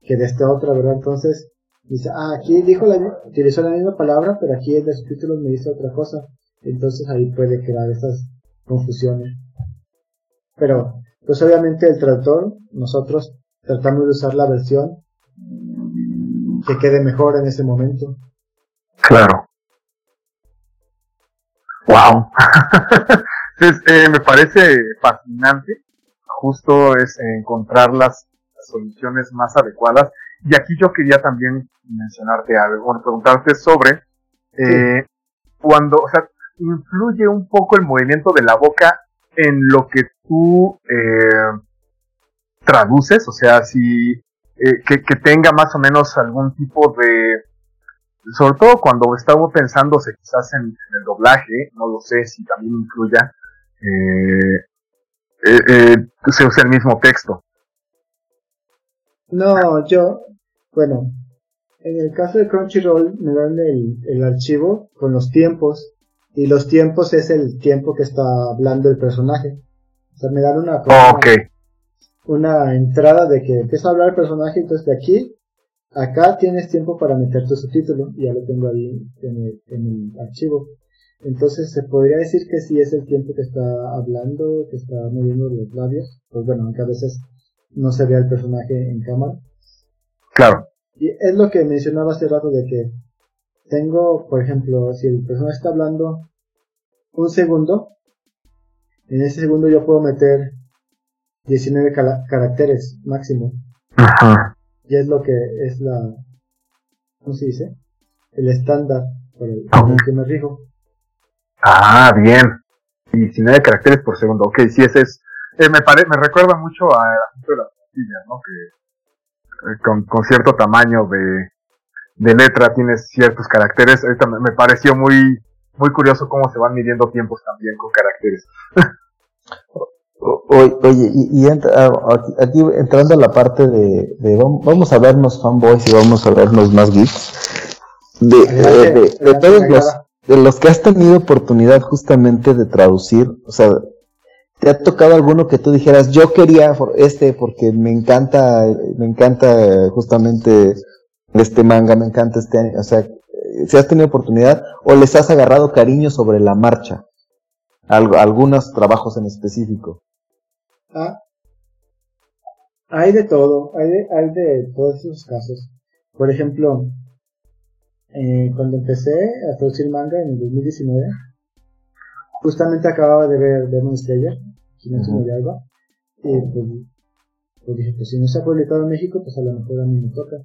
D: que de esta otra, ¿verdad? Entonces dice, ah, aquí dijo la, utilizó la misma palabra, pero aquí en los subtítulos me dice otra cosa. Entonces ahí puede crear esas confusiones. Pero, pues obviamente el traductor, nosotros tratamos de usar la versión que quede mejor en ese momento.
B: Claro. Wow. Entonces, <laughs> eh, me parece fascinante, justo es encontrar las, soluciones más adecuadas. Y aquí yo quería también mencionarte algo, bueno, preguntarte sobre eh, cuando, o sea, influye un poco el movimiento de la boca en lo que tú eh, traduces, o sea, si eh, que, que, tenga más o menos algún tipo de, sobre todo cuando estaba pensándose quizás en, el doblaje, no lo sé si también incluya, eh, eh, se usa el mismo texto.
D: No, yo, bueno, en el caso de Crunchyroll me dan el, el archivo con los tiempos y los tiempos es el tiempo que está hablando el personaje. O sea, me dan una, una entrada de que empieza a hablar el personaje, entonces de aquí, acá tienes tiempo para meter tu subtítulo, y ya lo tengo ahí en el, en el archivo. Entonces se podría decir que sí es el tiempo que está hablando, que está moviendo los labios, pues bueno, aunque a veces no se ve al personaje en cámara.
B: Claro.
D: Y es lo que mencionaba hace rato de que tengo, por ejemplo, si el personaje está hablando un segundo, en ese segundo yo puedo meter 19 caracteres máximo. Ajá. Y es lo que es la, ¿cómo se dice? El estándar por el, que me rijo.
B: Ah, bien. 19 caracteres por segundo. Ok, sí, ese es. Eh, me, pare, me recuerda mucho a asunto de las ¿no? Que con, con, cierto tamaño de, de letra tienes ciertos caracteres. Ahorita me, me pareció muy, muy curioso cómo se van midiendo tiempos también con caracteres.
C: Oye, y, ah, aquí, entrando a la parte de, vamos a vernos fanboys y vamos a vernos más geeks, de, de, todos los, de los que has tenido oportunidad justamente de traducir, o sea, ¿te ha tocado alguno que tú dijeras, yo quería este porque me encanta, me encanta justamente este manga, me encanta este, o sea, si has tenido oportunidad o les has agarrado cariño sobre la marcha? algunos trabajos en específico.
D: Ah, hay de todo, hay de, hay de todos esos casos. Por ejemplo, eh, cuando empecé a traducir manga en el 2019, justamente acababa de ver Demon Slayer, Kimetsu no Yaiba, y pues, pues, dije, pues si no se ha publicado en México, pues a lo mejor a mí me toca.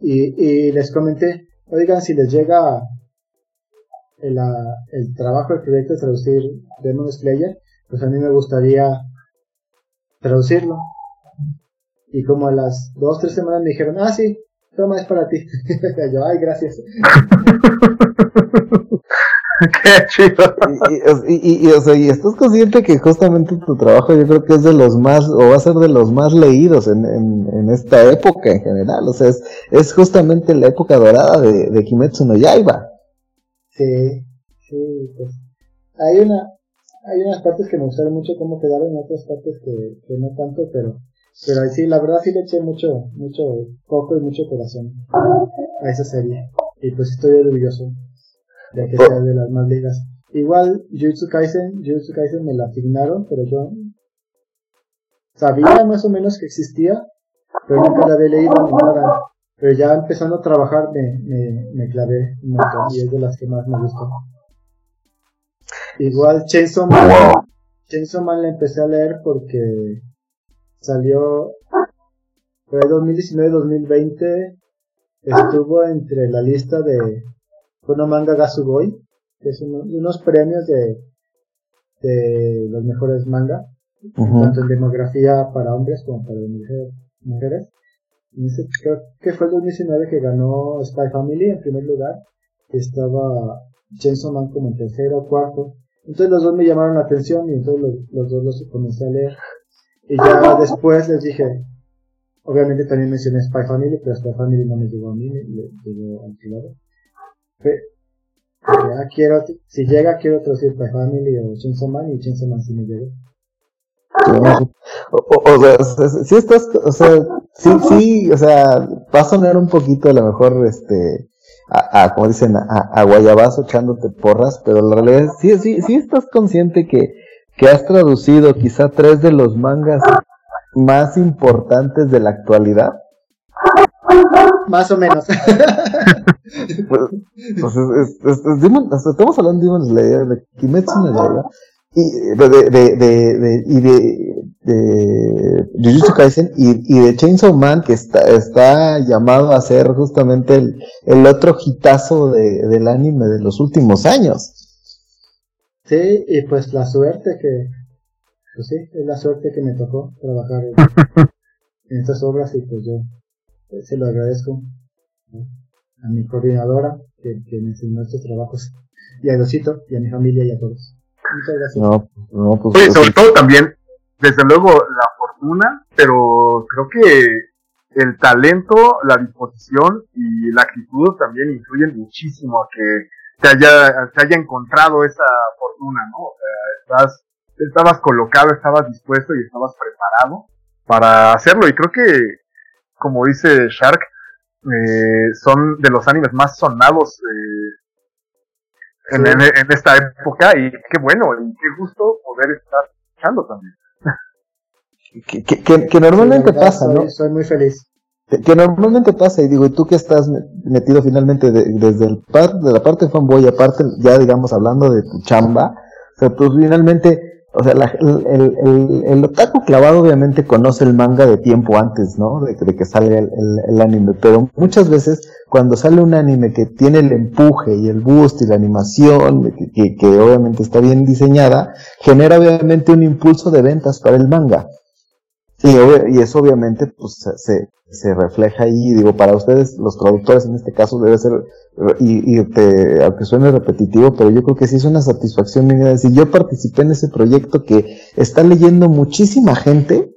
D: Y, y les comenté, oigan, si les llega el, el trabajo, el proyecto de traducir Demon Slayer, pues a mí me gustaría traducirlo. Y como a las dos, tres semanas me dijeron, ah, sí, toma, es para ti. <laughs> yo, ay, gracias. <laughs> <laughs>
B: Qué chido.
C: Y, y, y, o sea, y estás consciente que justamente tu trabajo yo creo que es de los más, o va a ser de los más leídos en, en, en esta época en general. O sea, es, es justamente la época dorada de, de Kimetsu no Yaiba.
D: Sí, sí, pues. Hay una, hay unas partes que me gustaron mucho cómo quedaron, otras partes que, que no tanto, pero pero sí, la verdad sí le eché mucho, mucho coco y mucho corazón a esa serie. Y pues estoy orgulloso de que sea de las más ligas. Igual, Jujutsu Kaisen, Jujutsu Kaisen me la asignaron, pero yo sabía más o menos que existía, pero nunca la había leído ni nada. Pero ya empezando a trabajar me, me, me clavé un montón y es de las que más me gustó. Igual Chainsaw Man, Chainsaw Man la empecé a leer porque salió, fue 2019-2020, estuvo entre la lista de Kono Manga Gasugoi, que es unos premios de, de los mejores manga, tanto en demografía para hombres como para mujeres. creo que fue el 2019 que ganó Spy Family en primer lugar, estaba Chainsaw Man como en tercero o cuarto. Entonces los dos me llamaron la atención y entonces los, los dos los comencé a leer. Y ya <laughs> después les dije, obviamente también mencioné Spy Family, pero Spy Family no me llegó a mí, le llegó al claro. Ya quiero, si llega quiero traducir Spy Family o Chainsaw y Chainsaw si me llega.
C: O, sea, si estás, o sea, sí, o sea, va a sonar un poquito a lo mejor, este, a, a como dicen, a, a guayabazo echándote porras, pero la realidad sí, sí, sí estás consciente que que has traducido quizá tres de los mangas más importantes de la actualidad.
D: Más o menos. <laughs>
C: pues, pues estamos hablando de Demon Slayer, de Kimetsu no Yaiba. y de, de, de, y de, de Jujutsu Kaisen y, y, de Chainsaw Man que está, está llamado a ser justamente el, el otro hitazo de, del anime de los últimos años.
D: Sí, y pues la suerte que, pues sí, es la suerte que me tocó trabajar en, <laughs> en estas obras y pues yo se lo agradezco a mi coordinadora que, que me enseñó estos trabajos y a Dosito y a mi familia y a todos. Muchas gracias. No,
B: no, pues, sobre todo también, desde luego, la fortuna, pero creo que el talento, la disposición y la actitud también influyen muchísimo a que te haya, te haya encontrado esa fortuna, ¿no? O sea, estás, estabas colocado, estabas dispuesto y estabas preparado para hacerlo. Y creo que, como dice Shark, eh, son de los animes más sonados eh, en, esta época y qué bueno y qué gusto poder estar escuchando también. <laughs>
C: que, que, normalmente pasa, ¿no?
D: Soy muy feliz.
C: Que, normalmente pasa, y digo, y tú que estás metido finalmente desde el par, de la parte fanboy, aparte, ya digamos, hablando de tu chamba, o sea, tú finalmente o sea, el, el, el, otaku clavado obviamente conoce el manga de tiempo antes, ¿no? De, que sale el, el, anime, pero muchas veces cuando sale un anime que tiene el empuje y el boost y la animación, que, que, obviamente está bien diseñada, genera obviamente un impulso de ventas para el manga. Y, eso obviamente pues se, se refleja ahí, digo, para ustedes, los productores en este caso debe ser, y, y te, aunque suene repetitivo, pero yo creo que sí es una satisfacción mía decir, yo participé en ese proyecto que está leyendo muchísima gente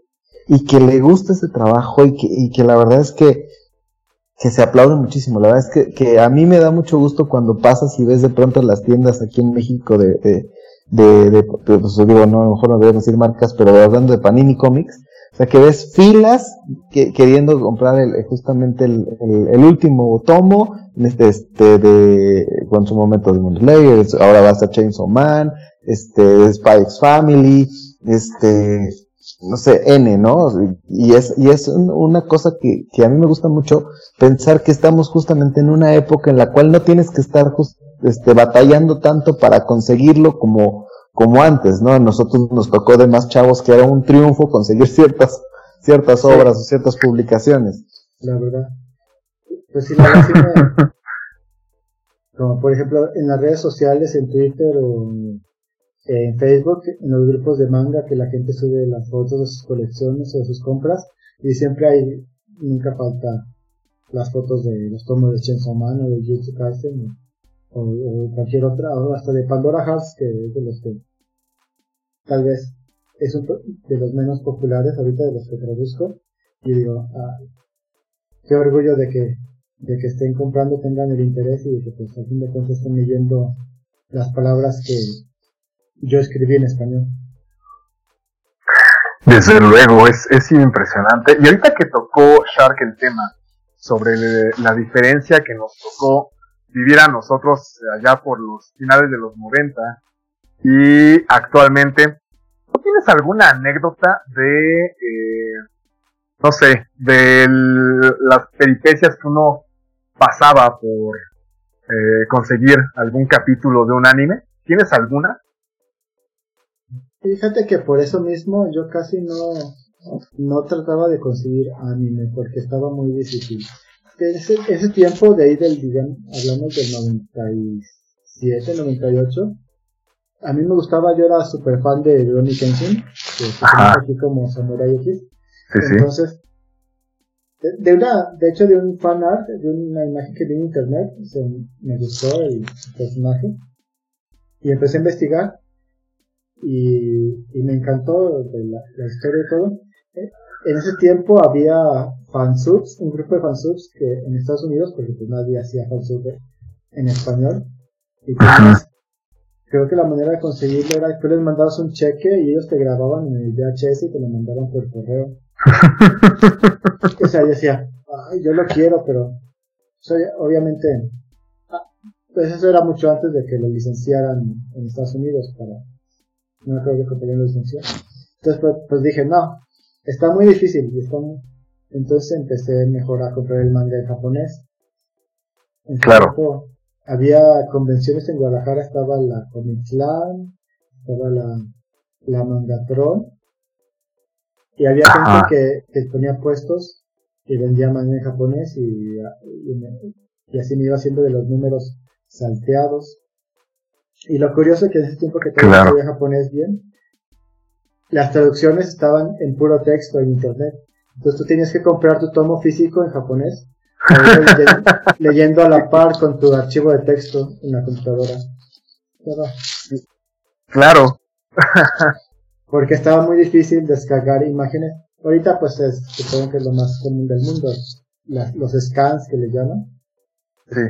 C: y que le gusta ese trabajo y que, y que la verdad es que, que se aplaude muchísimo. La verdad es que, que a mí me da mucho gusto cuando pasas y ves de pronto las tiendas aquí en México de, de, de, pues digo, no, a lo mejor no a decir marcas, pero hablando de Panini Comics, o sea, que ves filas que, queriendo comprar el, justamente el, el, último tomo, este, este, de, con su momento de Slayer, ahora va a ser Chainsaw Man, este, X Family, este, no sé, N, ¿no? Y es, y es una cosa que, que a mí me gusta mucho pensar que estamos justamente en una época en la cual no tienes que estar este, batallando tanto para conseguirlo como, como antes, ¿no? A nosotros nos tocó de más chavos que era un triunfo conseguir ciertas, ciertas obras o ciertas publicaciones.
D: La verdad. Pues sí, la verdad <laughs> como por ejemplo en las redes sociales, en Twitter o en Facebook, en los grupos de manga que la gente sube las fotos de sus colecciones o de sus compras y siempre hay, nunca falta las fotos de los tomos de Chainsaw Man o de Jutsu Kaisen o, cualquier otra, o hasta de Pandora Hearts, que es de los que tal vez es uno de los menos populares ahorita de los que traduzco. Y digo, ah, qué orgullo de que, de que estén comprando, tengan el interés y de que pues a fin de cuentas estén leyendo las palabras que yo escribí en español.
B: Desde luego, es, es impresionante. Y ahorita que tocó Shark el tema sobre la diferencia que nos tocó vivir a nosotros allá por los finales de los 90 y actualmente. ¿No tienes alguna anécdota de, eh, no sé, de las peripecias que uno pasaba por eh, conseguir algún capítulo de un anime? ¿Tienes alguna?
D: Fíjate que por eso mismo yo casi no, no trataba de conseguir anime porque estaba muy difícil ese, ese tiempo de ahí del, digamos, hablamos del 97, 98, a mí me gustaba, yo era super fan de Ronnie Kenshin, que se aquí como Samurai X. Entonces, de, una, de hecho de un fan art, de una imagen que vi en internet, me gustó el personaje, y empecé a investigar, y, y me encantó de la, la historia y todo. Eh, en ese tiempo había fansubs, un grupo de fansubs que en Estados Unidos, porque pues nadie hacía fansubs en español. Y pues, creo que la manera de conseguirlo era que tú les mandabas un cheque y ellos te grababan en el VHS y te lo mandaban por correo. <laughs> o sea, yo decía, ay, yo lo quiero, pero obviamente, ah, pues eso era mucho antes de que lo licenciaran en Estados Unidos para, no creo que lo licenciar. Entonces pues, pues dije, no, está muy difícil y está entonces empecé mejor a comprar el manga en japonés.
B: claro.
D: había convenciones en Guadalajara, estaba la Comic estaba la, la Mangatron, y había gente que, que ponía puestos y vendía manga en japonés y, y, así me iba haciendo de los números salteados. Y lo curioso es que en ese tiempo que todavía claro. japonés bien, las traducciones estaban en puro texto en internet. Entonces tú tienes que comprar tu tomo físico en japonés, <laughs> leyendo, a la par con tu archivo de texto en la computadora.
B: Claro.
D: Porque estaba muy difícil descargar imágenes. Ahorita pues es, supongo que es lo más común del mundo, los scans que le llaman.
B: Sí.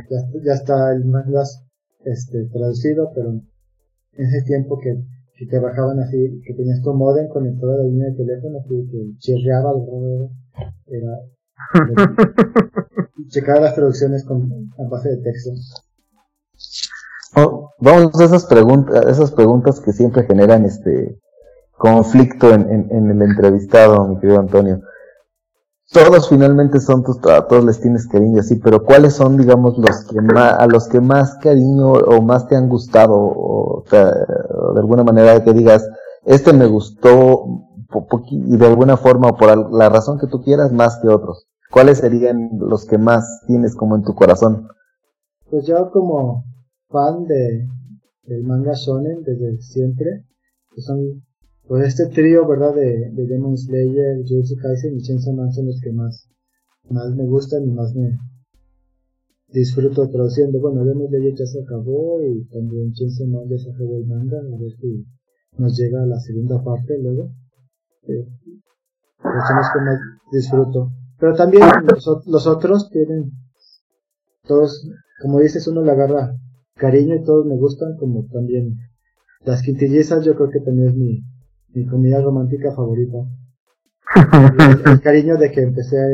D: Ya, está el manga este, traducido, pero en ese tiempo que, que te bajaban así, que tenías tu modem conectado a la línea de teléfono, así que chirreaba, era, <laughs> checar las traducciones con, a base de texto.
C: Oh, vamos a esas preguntas, esas preguntas que siempre generan este conflicto en, en, el entrevistado, mi querido Antonio. Todos finalmente son tus, a todos les tienes cariño así, pero ¿cuáles son, digamos, los que más, a los que más cariño o más te han gustado, o, de alguna manera que digas, este me gustó de alguna forma o por la razón que tú quieras más que otros? ¿Cuáles serían los que más tienes como en tu corazón?
D: Pues yo como fan de del manga shonen desde siempre, que son pues este trío, ¿verdad? De, de Demon Slayer, Jujutsu Kaisen y Chainsaw Man son los que más, más me gustan y más me disfruto traduciendo. Bueno, Demon Slayer ya se acabó y también Chainsaw Man ya se acabó el manga, a ver si nos llega a la segunda parte luego. Eh, los que más disfruto. Pero también los, otros tienen, todos, como dices, uno le agarra cariño y todos me gustan, como también las quintillizas, yo creo que también es mi, mi comida romántica favorita. <laughs> el, cariño de que empecé a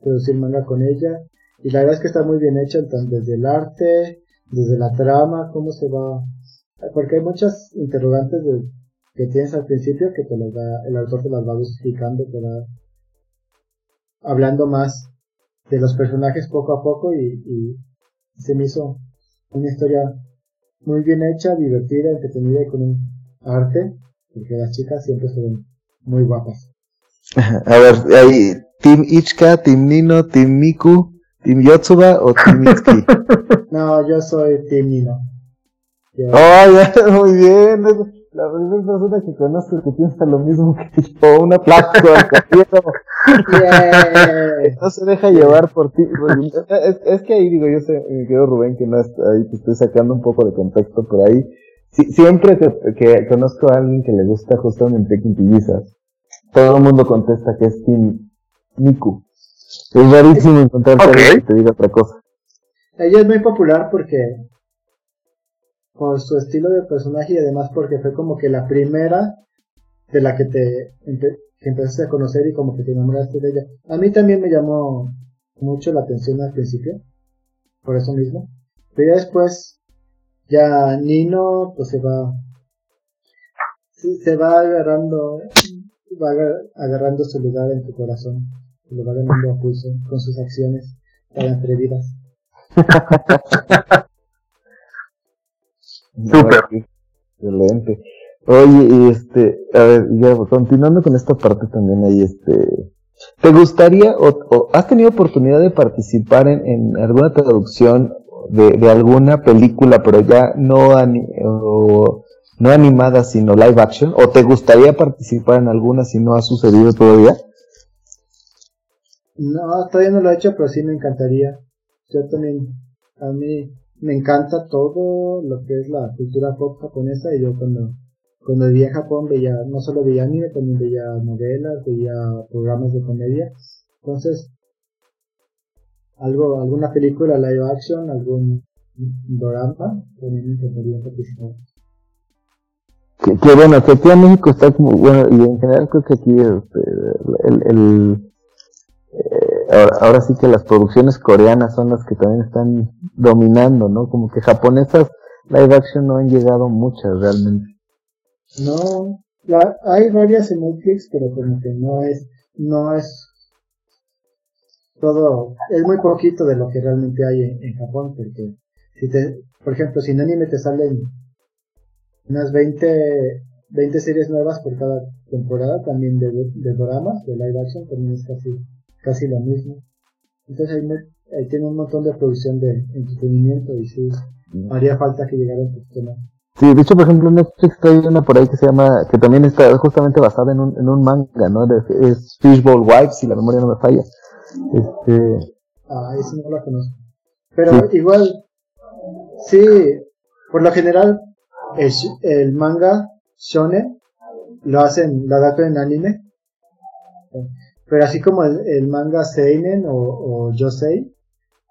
D: producir manga con ella, y la verdad es que está muy bien hecha, desde el arte, desde la trama, cómo se va, porque hay muchas interrogantes que tienes al principio que te las da, el autor te las va justificando, te va hablando más de los personajes poco a poco y, se me hizo una historia muy bien hecha, divertida, entretenida y con un arte, porque las chicas siempre se ven muy guapas. <laughs>
C: A ver, hay Team Ichka, Team Nino, Team Miku, Team Yotsuba o Team Itsuki. <laughs>
D: no, yo soy Team Nino.
C: Oh, <laughs> muy bien la primera persona que conozco que piensa lo mismo que yo, una placa <laughs> no se deja llevar por ti. Es, es, que ahí digo, yo sé, mi querido Rubén, que no está ahí, te estoy sacando un poco de contexto por ahí. siempre que, que, conozco a alguien que le gusta justamente quintillizas, todo el mundo contesta que es Tim Miku. Es rarísimo encontrar okay. que te diga otra cosa.
D: Ella es muy popular porque por su estilo de personaje y además porque fue como que la primera de la que te que empezaste a conocer y como que te enamoraste de ella. A mí también me llamó mucho la atención al principio, por eso mismo. Pero ya después, ya Nino pues se va, se va agarrando, va agarrando su lugar en tu corazón, lo va ganando a con sus acciones tan atrevidas. <laughs>
B: Súper.
C: Excelente. Oye, este, a ver, ya continuando con esta parte también ahí, este, ¿te gustaría o, has tenido oportunidad de participar en, en alguna traducción de, alguna película, pero ya no animada, sino live action? ¿O te gustaría participar en alguna si no ha sucedido todavía?
D: No, todavía no lo he hecho, pero sí me encantaría. Yo también, a mí, me encanta todo lo que es la cultura pop japonesa y yo cuando, cuando vivía en Japón veía, no solo veía anime, también veía novelas, veía programas de comedia. Entonces, algo, alguna película live action, algún drama, también me encantaría participar.
C: Que, que, bueno, que aquí en México está como, bueno, y en general creo que aquí este, el, el, ahora, sí que las producciones coreanas son las que también están dominando, ¿no? Como que japonesas live action no han llegado muchas realmente.
D: No, la, hay varias en Netflix, pero como que no es, no es todo, es muy poquito de lo que realmente hay en, Japón, porque si te, por ejemplo, si en anime te salen unas 20, 20 series nuevas por cada temporada, también de, de dramas, de live action, también es casi, casi lo mismo. Entonces ahí, ahí tiene un montón de producción de entretenimiento y sí, mm. haría falta que llegara un poquito más.
C: Sí, de hecho, por ejemplo, Netflix hay una por ahí que se llama, que también está justamente basada en un, en un manga, ¿no? es Fishbowl Wives, si la memoria no me falla. Este...
D: Ah, ese no la conozco. Pero igual, sí, por lo general, el, el manga shonen lo hacen, lo adaptan en anime. Pero así como el, manga seinen o, o yosei,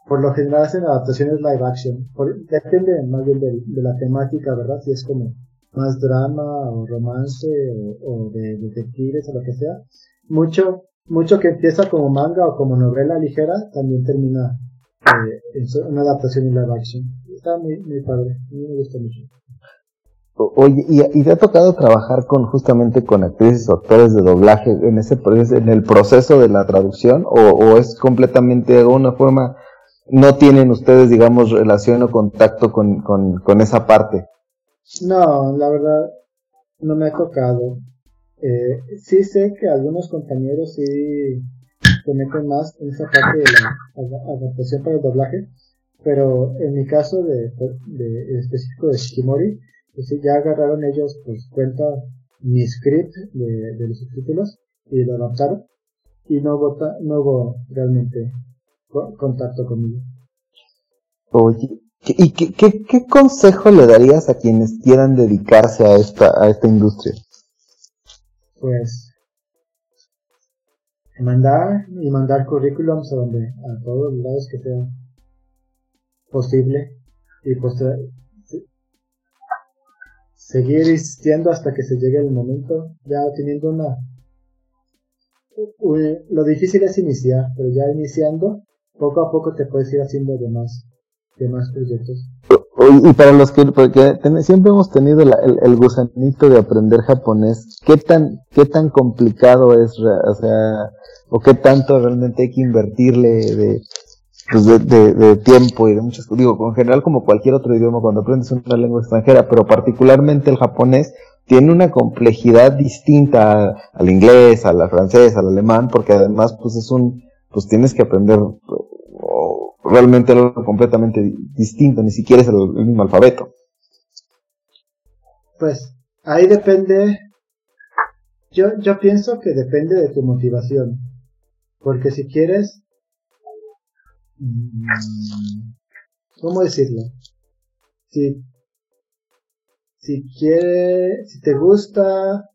D: por lo general hacen adaptaciones live action. depende más bien de, la temática, ¿verdad? Si es como más drama o romance o, de detectives o lo que sea. Mucho, mucho que empieza como manga o como novela ligera también termina eh, en una adaptación en live action. Está muy, muy padre. A mí me gusta mucho.
C: Oye, ¿y, te ha tocado trabajar con justamente con actrices o actores de doblaje en ese en el proceso de la traducción o, es completamente de alguna forma no tienen ustedes, digamos, relación o contacto con, con, esa parte.
D: No, la verdad, no me ha tocado. Eh, sí sé que algunos compañeros sí se meten más en esa parte de la adaptación para el doblaje, pero en mi caso de, específico de Shikimori, pues ya agarraron ellos pues cuenta mi script de, de los subtítulos y lo adaptaron y no hubo, no hubo realmente contacto conmigo.
C: Oye, ¿y qué, qué, qué, consejo le darías a quienes quieran dedicarse a esta, a esta industria?
D: Pues mandar y mandar currículums a donde a todos los lados que sea posible y pues seguir insistiendo hasta que se llegue el momento ya teniendo una lo difícil es iniciar pero ya iniciando poco a poco te puedes ir haciendo de más, proyectos.
C: Y para los que, porque siempre hemos tenido el, gusanito de aprender japonés, ¿qué tan, qué tan complicado es, o sea, o qué tanto realmente hay que invertirle de, pues de, de, tiempo y de muchas? Digo, en general como cualquier otro idioma cuando aprendes una lengua extranjera, pero particularmente el japonés tiene una complejidad distinta al inglés, al francés, al alemán, porque además pues es un, pues tienes que aprender realmente algo completamente distinto, ni siquiera es el, mismo alfabeto.
D: Pues ahí depende, yo, yo pienso que depende de tu motivación, porque si quieres, ¿cómo decirlo? Si, si quieres, si te gusta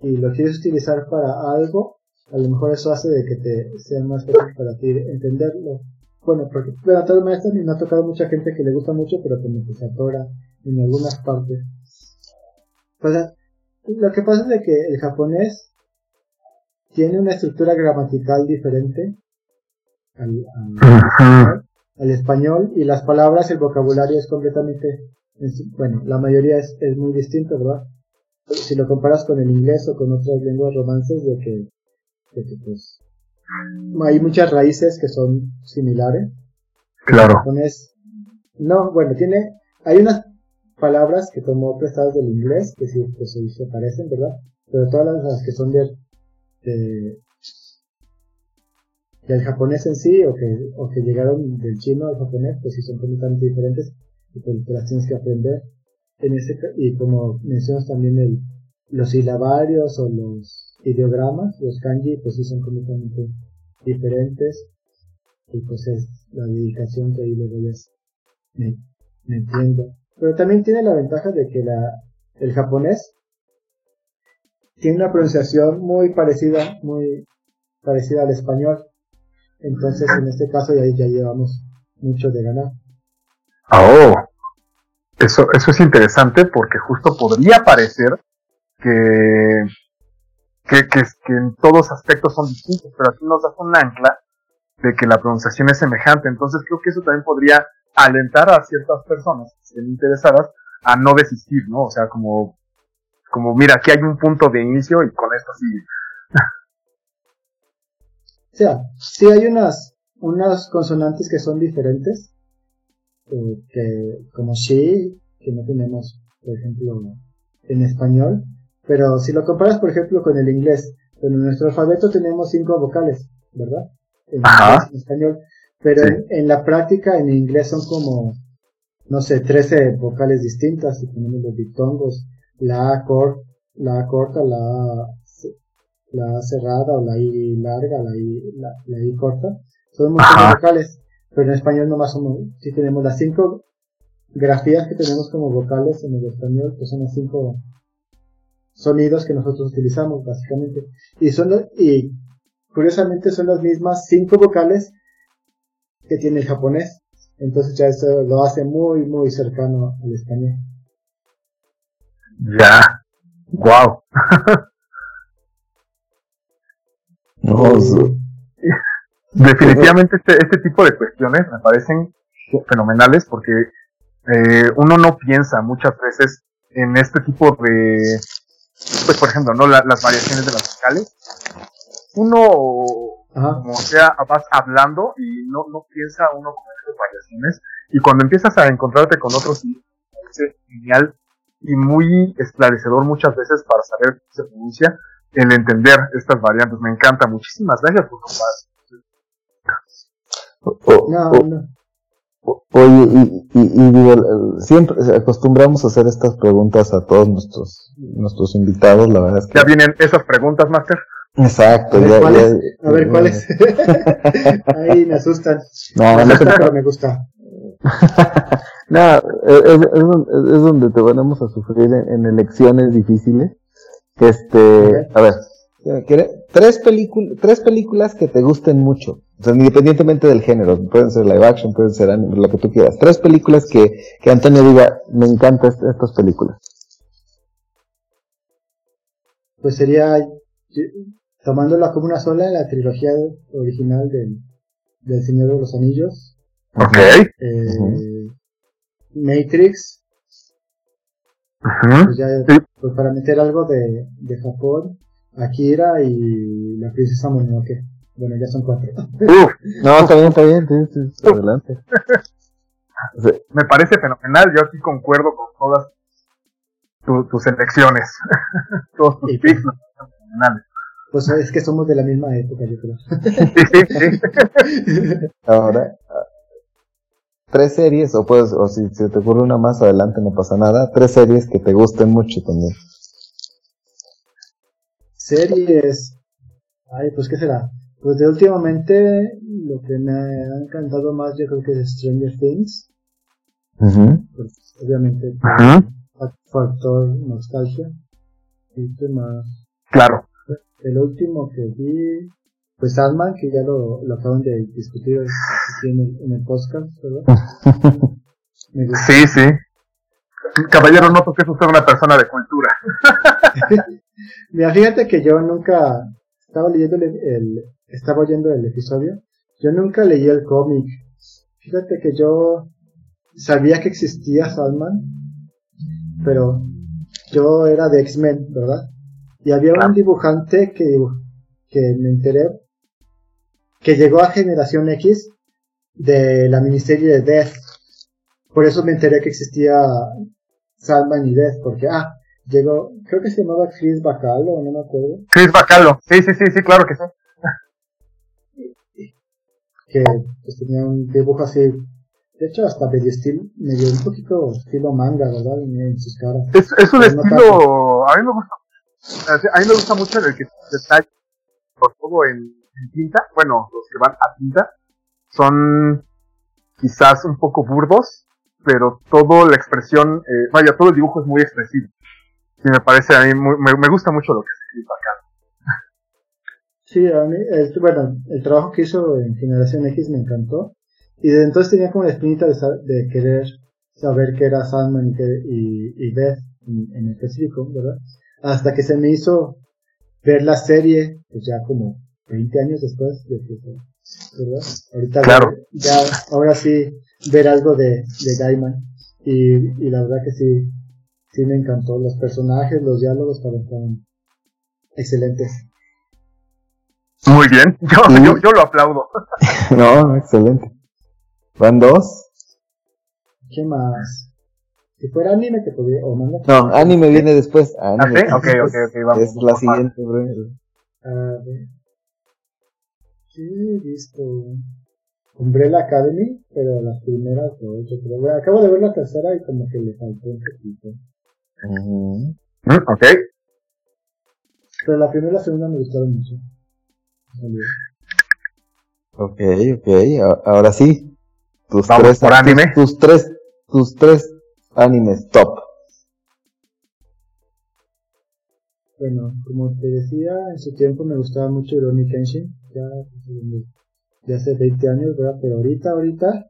D: y lo quieres utilizar para algo, a lo mejor eso hace de que te sea más fácil para ti entenderlo. Bueno, porque, bueno, todas maestras me ha tocado mucha gente que le gusta mucho, pero como que se atora en algunas partes. O sea, lo que pasa es que el japonés tiene una estructura gramatical diferente al, al, español y las palabras, el vocabulario es completamente, bueno, la mayoría es, es muy distinto, ¿verdad? Si lo comparas con el inglés o con otras lenguas romances, de que pues, hay muchas raíces que son similares.
B: Claro.
D: no, bueno, tiene, hay unas palabras que tomó prestadas del inglés, que sí, pues se parecen, ¿verdad? Pero todas las que son del, de, del japonés en sí, o que, o que llegaron del chino al japonés, pues sí son completamente diferentes, y pues las tienes que aprender. En ese, y como mencionas también el, los silabarios o los ideogramas, los kanji pues sí son completamente diferentes y pues es la dedicación que ahí le doy me, me entiendo. Pero también tiene la ventaja de que la, el japonés tiene una pronunciación muy parecida, muy parecida al español. Entonces en este caso ya, ya llevamos mucho de ganar.
B: Oh, eso, eso es interesante porque justo podría parecer que que, que, en todos aspectos son distintos, pero aquí nos das un ancla de que la pronunciación es semejante. Entonces creo que eso también podría alentar a ciertas personas interesadas a no desistir, ¿no? O sea, como, como mira, aquí hay un punto de inicio y con esto sí.
D: O sea, sí hay unas, unas consonantes que son diferentes, eh, que como sí, que no tenemos, por ejemplo, en español, pero si lo comparas, por ejemplo, con el inglés, en nuestro alfabeto tenemos cinco vocales, ¿verdad? En, español, pero en, la práctica en inglés son como, no sé, 13 vocales distintas, si tenemos los diptongos, la A, la corta, la A, la cerrada o la I larga, la I, la, I corta, son muchos vocales, pero en español nomás somos, si tenemos las cinco grafías que tenemos como vocales en el español, que son los cinco sonidos que nosotros utilizamos básicamente. Y son y curiosamente son las mismas cinco vocales que tiene el japonés. Entonces ya eso lo hace muy muy cercano al español.
B: Ya. Wow. <laughs> Definitivamente este, este tipo de cuestiones me parecen fenomenales porque eh, uno no piensa muchas veces en este tipo de, pues por ejemplo, ¿no? las variaciones de las vocales. Uno, como sea, vas hablando y no, no piensa uno con estas variaciones. Y cuando empiezas a encontrarte con otros, es genial y muy esclarecedor muchas veces para saber cómo se pronuncia, el entender estas variantes. Me encanta. Muchísimas gracias por
C: no, no. Oye, y, y, siempre acostumbramos a hacer estas preguntas a todos nuestros nuestros invitados, la verdad es que...
B: Ya vienen esas preguntas, Master.
C: Exacto,
D: a ver, ya, ¿cuáles? a ver, ¿cuáles? <laughs> Ahí me asustan. No, no, me gusta. <laughs>
C: no, es, es, donde te venimos a sufrir en, elecciones difíciles. Este, a ver, tres, tres películas que te gusten mucho. O sea, independientemente del género, pueden ser live action, pueden ser anime, lo que tú quieras. Tres películas que, que Antonio diga, me encantan estas películas.
D: Pues sería, tomándola como una sola, la trilogía original del, del Señor de los Anillos.
B: Ok.
D: Eh, Matrix. Pues, ya, pues para meter algo de, de Japón, Akira y la princesa Mononoke. Bueno, ya son cuatro. <laughs>
C: no, está bien, está bien, adelante.
B: Me parece fenomenal, yo aquí concuerdo con todas tus elecciones. <laughs> Todos tus picks son fenomenales.
D: Pues es que somos de la misma época, yo creo. <laughs>
C: Ahora, tres series, o puedes, o si se te ocurre una más adelante no pasa nada, tres series que te gusten mucho también.
D: Series. Ay, pues qué será. Pues de últimamente lo que me ha encantado más yo creo que es Stranger Things. pues, obviamente factor nostalgia. Y más.
B: Claro.
D: El último que vi, pues Alman, que ya lo, lo acaban de discutir en el, en el podcast, ¿verdad? <laughs>
B: sí, sí. Caballero, noto que es usted una persona de cultura. <laughs>
D: Mira, fíjate que yo nunca estaba leyendo el, estaba oyendo el episodio. Yo nunca leí el cómic. Fíjate que yo sabía que existía Salman, pero yo era de X-Men, ¿verdad? Y había un dibujante que, que me enteré que llegó a Generación X de la miniserie de Death. Por eso me enteré que existía Salman y Death, porque, ah, llegó, creo que se llamaba Chris Bacalo, no me acuerdo.
B: Chris Bacalo, sí, sí, sí, sí, claro que sí.
D: que pues, tenía un dibujo así, de hecho hasta medio estilo, medio un poquito estilo manga, ¿verdad? En, sus caras.
B: Es, es un estilo, a mí me gusta, a mí me gusta mucho el que está por todo en, tinta, bueno, los que van a tinta, son quizás un poco burdos, pero toda la expresión, eh, vaya, todo el dibujo es muy expresivo. Y me parece a mí, me, me gusta mucho lo que se escribe acá.
D: Sí, a mí, el, bueno, el trabajo que hizo en Generación X me encantó. Y desde entonces tenía como la espinita de, querer saber qué era Sandman y, qué, y, Beth en, específico, ¿verdad? Hasta que se me hizo ver la serie, pues ya como 20 años después de que, ¿verdad? Ahorita
B: claro.
D: ya, ahora sí, ver algo de, de Gaiman. Y, y la verdad que sí, sí me encantó. Los personajes, los diálogos estaban excelentes.
B: Muy bien, <laughs> yo, yo, lo aplaudo. <laughs>
C: no, excelente. ¿Van dos?
D: ¿Qué más? Si fuera anime, te podría. O manga.
C: No, anime viene después.
B: Anime. ¿Ah, sí? Ok, ok, ok, vamos.
C: Es la siguiente, bro.
D: A ver. Sí, he visto. Umbrella Academy, pero las primeras dos, pero bueno, acabo de ver la tercera y como que le faltó un poquito.
B: Uh ok.
D: Pero la primera y la segunda me gustaron mucho.
C: Ok, ok, ahora sí.
B: Tus tres, por anime.
C: Tus, tres, tus tres animes top.
D: Bueno, como te decía, en su tiempo me gustaba mucho Ironic Kenshin, ya de hace 20 años, ¿verdad? Pero ahorita, ahorita,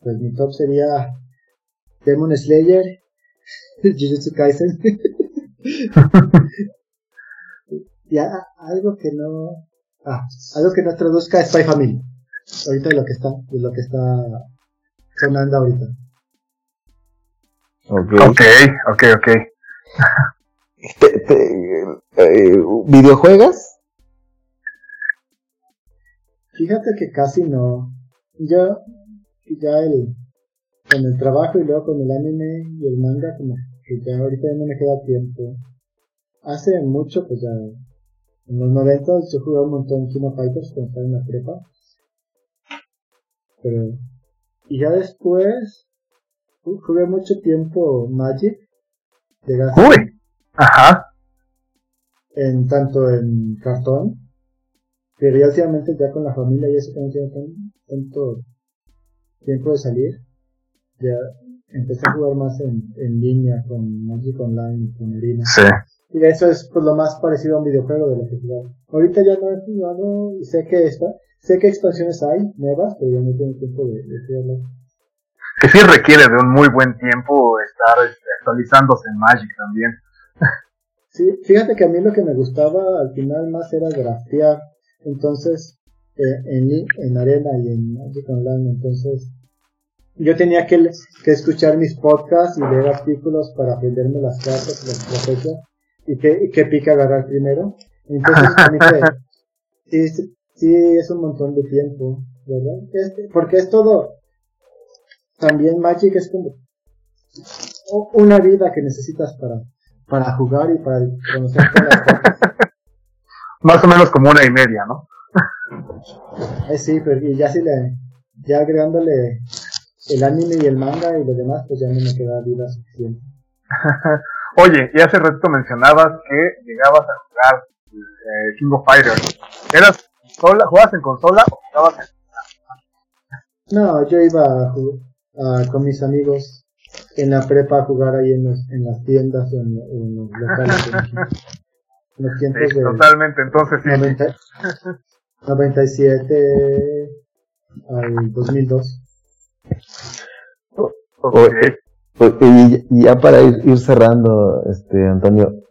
D: pues mi top sería Demon Slayer, <laughs> Jujutsu Kaisen. <laughs> y algo que no, ah, algo que no traduzca Spy Family. Ahorita de lo que está, de lo que está sonando ahorita.
B: Ok, ok, ok. <laughs>
C: Eh, ¿Videojuegas?
D: Fíjate que casi no. Yo, ya el, con el trabajo y luego con el anime y el manga, como que ya ahorita no me queda tiempo. Hace mucho, pues ya, en los 90 yo jugaba un montón Kino Fighters cuando estaba en la prepa. Pero, y ya después, jugué mucho tiempo Magic
B: Uy, ajá.
D: En tanto en cartón pero ya últimamente ya con la familia y eso que no tiene tanto tiempo de salir, ya empecé a jugar más en, en línea con Magic Online con Arena.
B: Sí.
D: Y eso es pues lo más parecido a un videojuego de lo que. Ahorita ya no he jugado y sé que está, sé que expansiones hay nuevas, pero ya no tengo tiempo de, de jugarlas.
B: Que sí requiere de un muy buen tiempo estar este, actualizándose en Magic también.
D: Sí, fíjate que a mí lo que me gustaba al final más era grafear entonces, eh, en, en Arena y en Magic Online, entonces, yo tenía que, que escuchar mis podcasts y leer artículos para aprenderme las cartas, las estrategias, y qué, qué pica agarrar primero. Entonces, <laughs> sí, sí, es un montón de tiempo, ¿verdad? porque es todo, también Magic es como una vida que necesitas para, para jugar y para conocer todas las cartas <laughs>
B: más o menos como una y media, ¿no?
D: Eh, sí, pero y ya si le, ya agregándole el anime y el manga y lo demás, pues ya no me queda vida suficiente. <laughs>
B: Oye, y hace rato mencionabas que llegabas a jugar eh, King of Fighters. ¿Eras sola, jugabas en consola o jugabas
D: en No, yo iba a, con mis amigos en la prepa a jugar ahí en, en las tiendas o en, en los locales. <laughs>
B: Totalmente, entonces sí.
D: 97 al 2002.
C: y ya para ir, cerrando, este Antonio,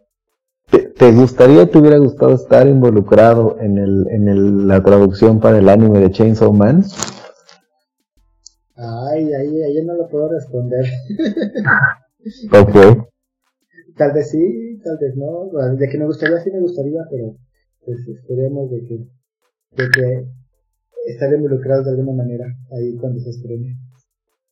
C: ¿te, gustaría, te hubiera gustado estar involucrado en el, en el, la traducción para el anime de Chainsaw Man?
D: Ay, ahí, ahí no lo puedo responder. <laughs>
C: ok.
D: Tal vez sí, tal vez no. De que me gustaría, sí me gustaría, pero pues esperemos de que, de que estar involucrados de alguna manera ahí cuando se estrene.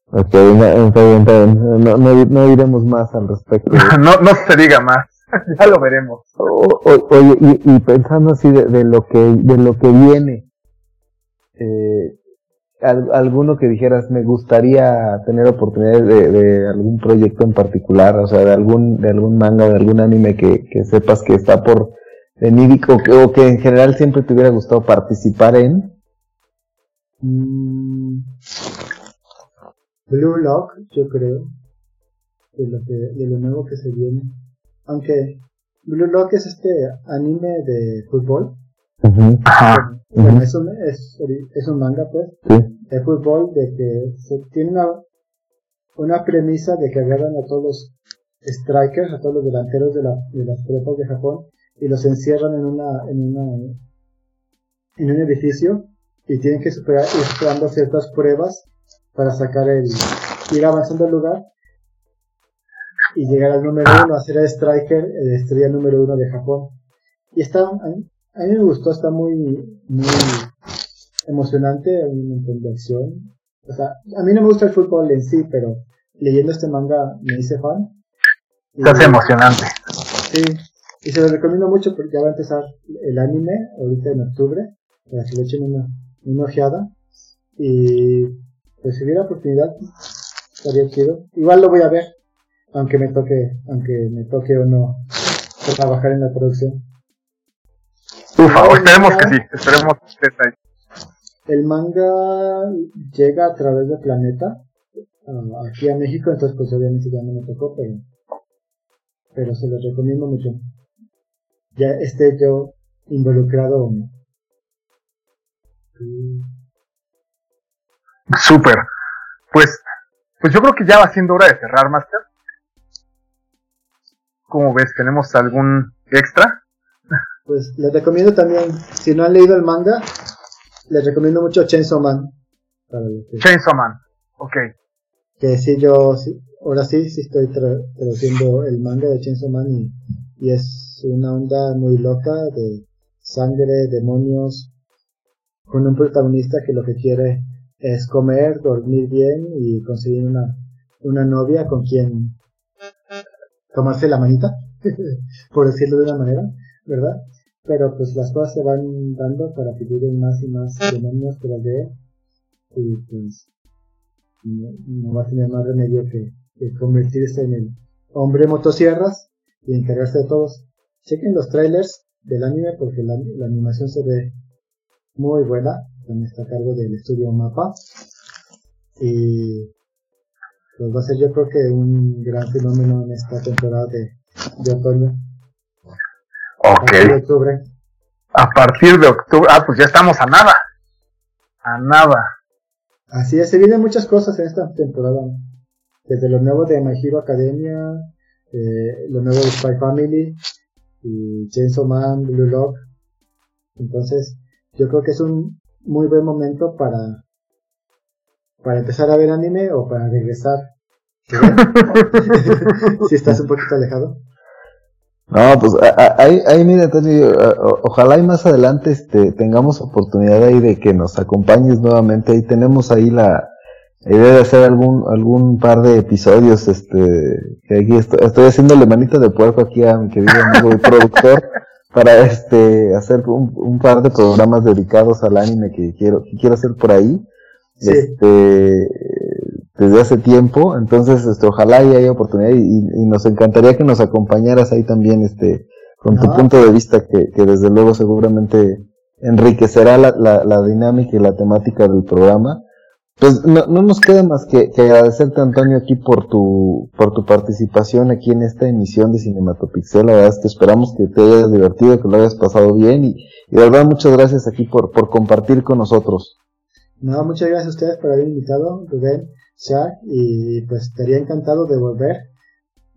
C: Ok, está bien, está bien. No, no, no diremos más al respecto. <laughs>
B: no, no se diga más. <laughs> ya lo veremos.
C: oye, y, y, pensando así de, de, lo que de lo que viene, eh, alguno que dijeras, me gustaría tener oportunidad de, de, algún proyecto en particular, o sea, de algún, de algún manga de algún anime que, que sepas que está por venir o que, o que en general siempre te hubiera gustado participar en?
D: Mm. Blue Lock, yo creo, de lo, que, de lo nuevo que se viene. Aunque Blue Lock es este anime de fútbol bueno, es, un, es, es, un manga, pues, de fútbol, de que se tiene una, una premisa de que agarran a todos los strikers, a todos los delanteros de, la, de las prepas de Japón, y los encierran en una, en una, en un edificio, y tienen que superar, ir superando ciertas pruebas para sacar el, ir avanzando al lugar, y llegar al número uno, a ser el striker, el estrella número uno de Japón. Y está, a mí me gustó, está muy, muy emocionante, hay un montón de acción. O sea, a mí no me gusta el fútbol en sí, pero leyendo este manga me hice fan.
B: Es emocionante.
D: Sí, y se lo recomiendo mucho porque ya va a empezar el anime ahorita en octubre, para que le echen una, una ojeada. Y pues si hubiera oportunidad, estaría chido. Igual lo voy a ver, aunque me toque, aunque me toque o no trabajar en la producción.
B: Ufa, esperemos que sí, esperemos que ahí.
D: El manga llega a través de Planeta, aquí a México, entonces pues obviamente ya no me tocó, pero, pero se los recomiendo mucho. Ya esté yo involucrado o no.
B: Súper. Pues, pues yo creo que ya va siendo hora de cerrar, Master. ¿Cómo ves? ¿Tenemos algún extra?
D: Pues les recomiendo también, si no han leído el manga, les recomiendo mucho Chainsaw Man.
B: Chainsaw Man, ok.
D: Que sí, yo, sí, ahora sí, sí estoy traduciendo el manga de Chainsaw Man y, y es una onda muy loca de sangre, demonios, con un protagonista que lo que quiere es comer, dormir bien y conseguir una, una novia con quien tomarse la manita, <laughs> por decirlo de una manera, ¿verdad? Pero pues las cosas se van dando para que lleguen más y más demonios que las de y pues no, va a tener más remedio que, convertirse en el hombre motosierras y encargarse de todos. Chequen los trailers del anime porque la, animación se ve muy buena. También está a cargo del estudio Mapa. Y pues va a ser yo creo que un gran fenómeno en esta temporada de, de otoño.
B: Ok. A partir de octubre. Ah, pues ya estamos a nada. A nada.
D: Así es, se vienen muchas cosas en esta temporada. Desde lo nuevo de My Hero Academia, eh, lo nuevo de Spy Family, y Chainsaw Man, Blue Lock. Entonces, yo creo que es un muy buen momento para, para empezar a ver anime o para regresar. <laughs> <laughs> si estás un poquito alejado.
C: No, pues ahí, ahí mira, ojalá y más adelante este, tengamos oportunidad ahí de que nos acompañes nuevamente. Ahí tenemos ahí la idea de hacer algún algún par de episodios. Este, que aquí estoy, estoy haciéndole manita de puerco aquí a mi querido amigo y productor <laughs> para este hacer un, un, par de programas dedicados al anime que quiero que quiero hacer por ahí. Este, desde hace tiempo, entonces este, ojalá y haya oportunidad y, nos encantaría que nos acompañaras ahí también este, con tu punto de vista que, que, desde luego seguramente enriquecerá la, la, la, dinámica y la temática del programa. Pues no, no nos queda más que, que, agradecerte Antonio aquí por tu, por tu participación aquí en esta emisión de Cinematopixel. La verdad es que esperamos que te hayas divertido, que lo hayas pasado bien y, y de verdad muchas gracias aquí por, por compartir con nosotros.
D: No, muchas gracias a ustedes por haber invitado, Rubén y pues estaría encantado de volver,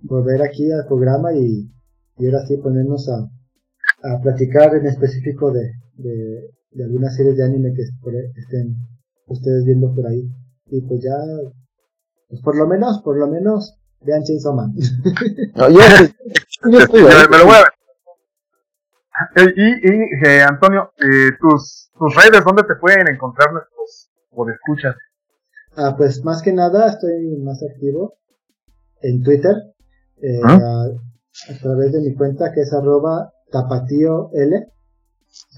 D: volver aquí al programa y, y ahora sí ponernos a, a platicar en específico de, de, de algunas series de anime que estén ustedes viendo por ahí. Y pues ya, pues por lo menos, por lo menos, vean Chainsaw Man.
B: No, yo, <laughs> yo estoy me lo voy a ver. Y, y eh, Antonio, eh, tus, tus redes, ¿dónde te pueden encontrar nuestros por escuchas?
D: Ah, pues más que nada estoy más activo en Twitter, eh, ¿Ah? a, través de mi cuenta que es arroba tapatío L.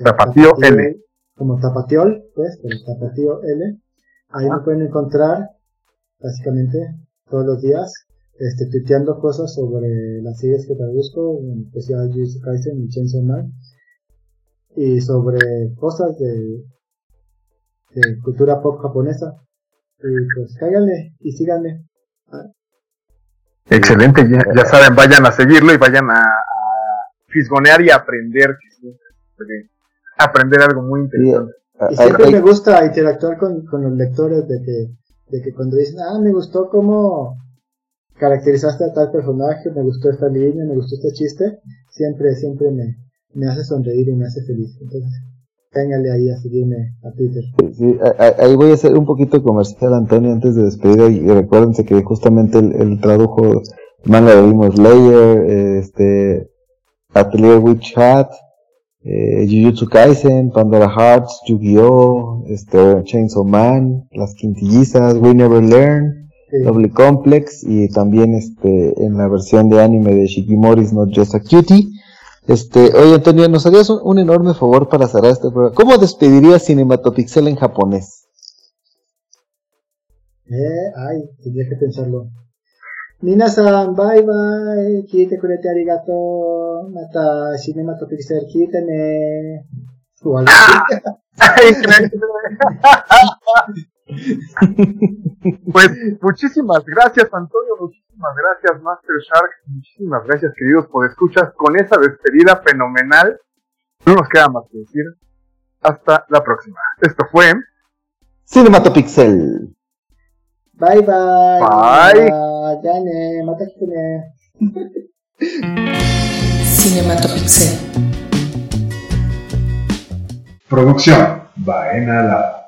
B: Tapatío L.
D: Como tapatiol, pues, pero tapatío L. Ahí me pueden encontrar, básicamente, todos los días, este, tuiteando cosas sobre las series que traduzco, en especial Jujutsu Kaisen y Chainsaw Man, y sobre cosas de, de cultura pop japonesa. Y pues cáiganle y síganme.
B: Excelente, ya, saben, vayan a seguirlo y vayan a, a fisgonear y aprender. Aprender algo muy interesante.
D: Y siempre me gusta interactuar con, con los lectores de que, de que cuando dicen, ah, me gustó cómo caracterizaste a tal personaje, me gustó esta línea, me gustó este chiste, siempre, siempre me, me hace sonreír y me hace feliz. Entonces, Cángale ahí a seguirme a Twitter.
C: Sí, ahí voy a hacer un poquito comercial, Antonio, antes de despedir. Y recuérdense que justamente él, tradujo manga de Demon Slayer, este, Atelier Witch Hat, eh, Jujutsu Kaisen, Pandora Hearts, Yu-Gi-Oh!, este, Chainsaw Man, Las Quintillizas, We Never Learn, Doble Complex y también este en la versión de anime de Shikimori's Not Just a Cutie. Este, oye Antonio, ¿nos harías un, enorme favor para cerrar este programa? ¿Cómo despedirías Cinematopixel en japonés?
D: Eh, ay, tendría que pensarlo. Minasan, bye bye, kite kurete arigato, mata Cinematopixel kite ne. <laughs> <laughs>
B: pues muchísimas gracias Antonio, muchísimas gracias Master Shark, muchísimas gracias queridos por escuchas con esa despedida fenomenal. No nos queda más que decir. Hasta la próxima. Esto fue
C: Cinematopixel.
D: Bye bye.
B: Bye. <laughs>
A: Cinematopixel.
B: Producción Baena Lab.